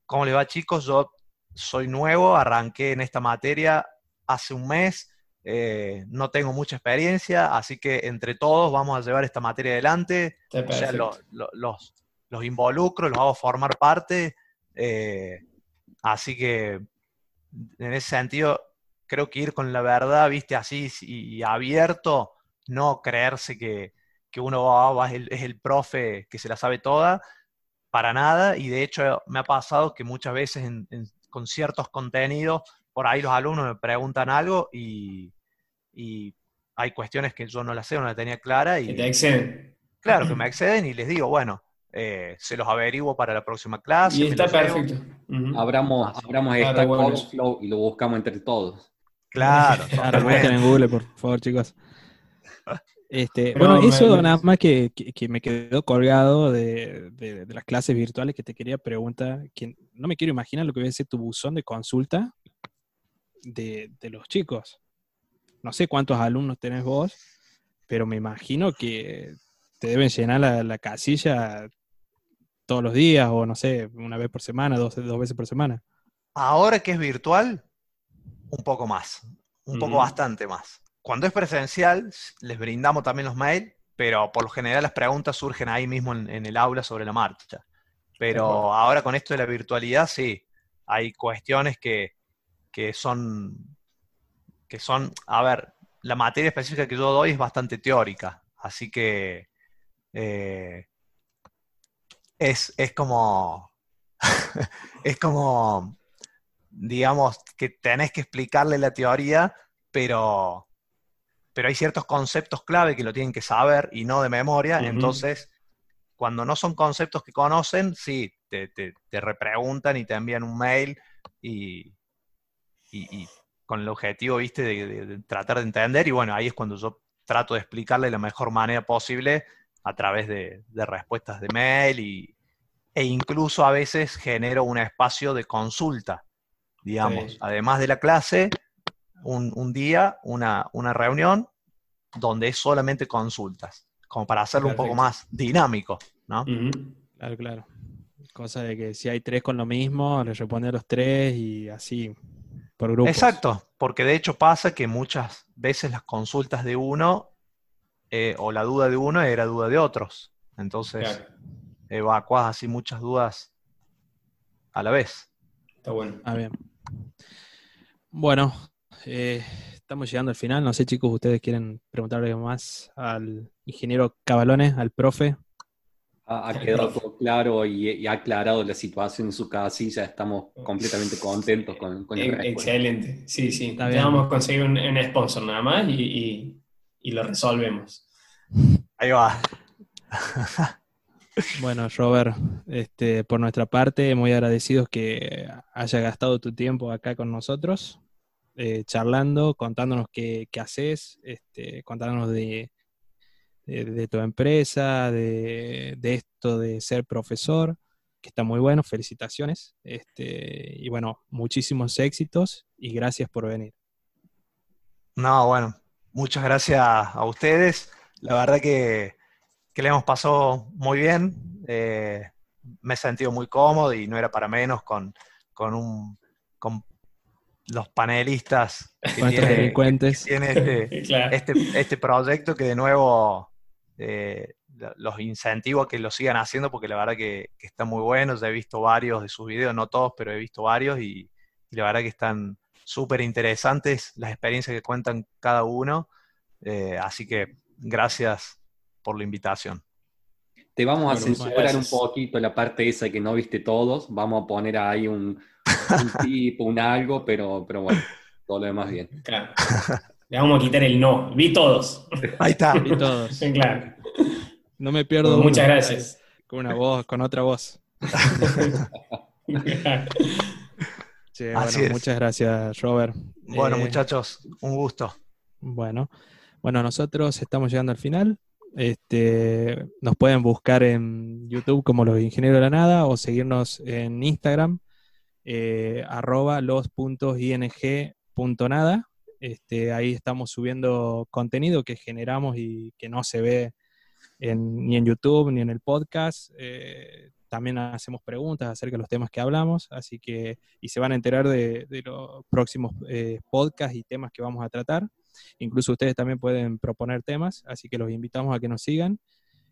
¿cómo le va chicos? Yo soy nuevo, arranqué en esta materia hace un mes, eh, no tengo mucha experiencia, así que entre todos vamos a llevar esta materia adelante. O sea, los, los, involucro, los hago formar parte. Eh, Así que en ese sentido, creo que ir con la verdad, viste, así y abierto, no creerse que, uno es, el, profe que se la sabe toda, para nada. Y de hecho me ha pasado que muchas veces con ciertos contenidos, por ahí los alumnos me preguntan algo y, hay cuestiones que yo no las sé, no las tenía clara. Y, te exceden. Claro, que me exceden y les digo, bueno, eh, se los averiguo para la próxima clase. Y está perfecto. Abramos, abramos esta flow y lo buscamos entre todos. Claro, claro en Google, por favor, chicos. Este, bueno, eso nada más que, me quedó colgado de, las clases virtuales que te quería preguntar. Que no me quiero imaginar lo que ser tu buzón de consulta de, los chicos. No sé cuántos alumnos tenés vos, pero me imagino que te deben llenar la, la casilla todos los días o no sé, una vez por semana, dos, dos veces por semana. Ahora que es virtual, un poco más, un poco bastante más. Cuando es presencial, les brindamos también los mails, pero por lo general las preguntas surgen ahí mismo en, el aula sobre la marcha. Pero ahora con esto de la virtualidad, sí, hay cuestiones que, son, que son, a ver, la materia específica que yo doy es bastante teórica, así que eh, es, como, es como, digamos, que tenés que explicarle la teoría, pero, pero hay ciertos conceptos clave que lo tienen que saber y no de memoria, entonces, cuando no son conceptos que conocen, sí, te, te, repreguntan y te envían un mail y, con el objetivo, viste, de, tratar de entender, y bueno, ahí es cuando yo trato de explicarle de la mejor manera posible a través de, respuestas de mail y, e incluso a veces genero un espacio de consulta, digamos, además de la clase, un, día, una, reunión donde es solamente consultas, como para hacerlo un poco más dinámico, ¿no? Claro, claro. Cosa de que si hay tres con lo mismo, les responde a los tres y así, por grupos. Exacto, porque de hecho pasa que muchas veces las consultas de uno eh, o la duda de uno era duda de otros. Entonces, evacuas así muchas dudas a la vez. Está bueno. Ah, bien. Bueno, eh, estamos llegando al final. No sé, chicos, ustedes quieren preguntarle más al ingeniero Cabalones, al profe. Ha, quedado todo claro y, ha aclarado la situación en su casa y ya estamos completamente contentos con, con el Excelente, sí, sí. Ya vamos a conseguir un, sponsor nada más y, y lo resolvemos. Ahí va. Bueno, Robert, este, por nuestra parte, muy agradecidos que haya gastado tu tiempo acá con nosotros, eh, charlando, contándonos qué, haces, este, contándonos de, de, tu empresa, de, esto de ser profesor, que está muy bueno, felicitaciones. Este, y bueno, muchísimos éxitos y gracias por venir. No, bueno, muchas gracias a ustedes. La verdad que que le hemos pasado muy bien. Eh, me he sentido muy cómodo y no era para menos con, un, con los panelistas que tiene, este, este, este, proyecto que de nuevo eh, los incentivo a que lo sigan haciendo porque la verdad que, está muy bueno. Ya he visto varios de sus videos, no todos, pero he visto varios y, la verdad que están súper interesantes las experiencias que cuentan cada uno. Eh, así que gracias por la invitación. Te vamos a censurar un poquito la parte esa que no viste todos. Vamos a poner ahí un, tipo, un algo, pero, pero bueno, todo lo demás bien. Claro. Le vamos a quitar el no. Vi todos. Ahí está. Vi todos. claro. No me pierdo. muchas gracias. Con una voz, con otra voz. muchas gracias, Robert. Bueno, eh, muchachos, un gusto. Bueno, bueno, nosotros estamos llegando al final. Este, nos pueden buscar en YouTube como los ingenieros de la nada o seguirnos en Instagram, eh, arroba los.ing.nada. Este, ahí estamos subiendo contenido que generamos y que no se ve ni en YouTube ni en el podcast. Eh, también hacemos preguntas acerca de los temas que hablamos, así que, y se van a enterar de, los próximos eh, podcasts y temas que vamos a tratar. Incluso ustedes también pueden proponer temas, así que los invitamos a que nos sigan.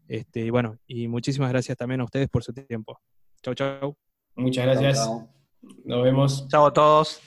Este, y bueno, y muchísimas gracias también a ustedes por su tiempo. Chau, chau. Muchas gracias. Nos vemos. Chao a todos.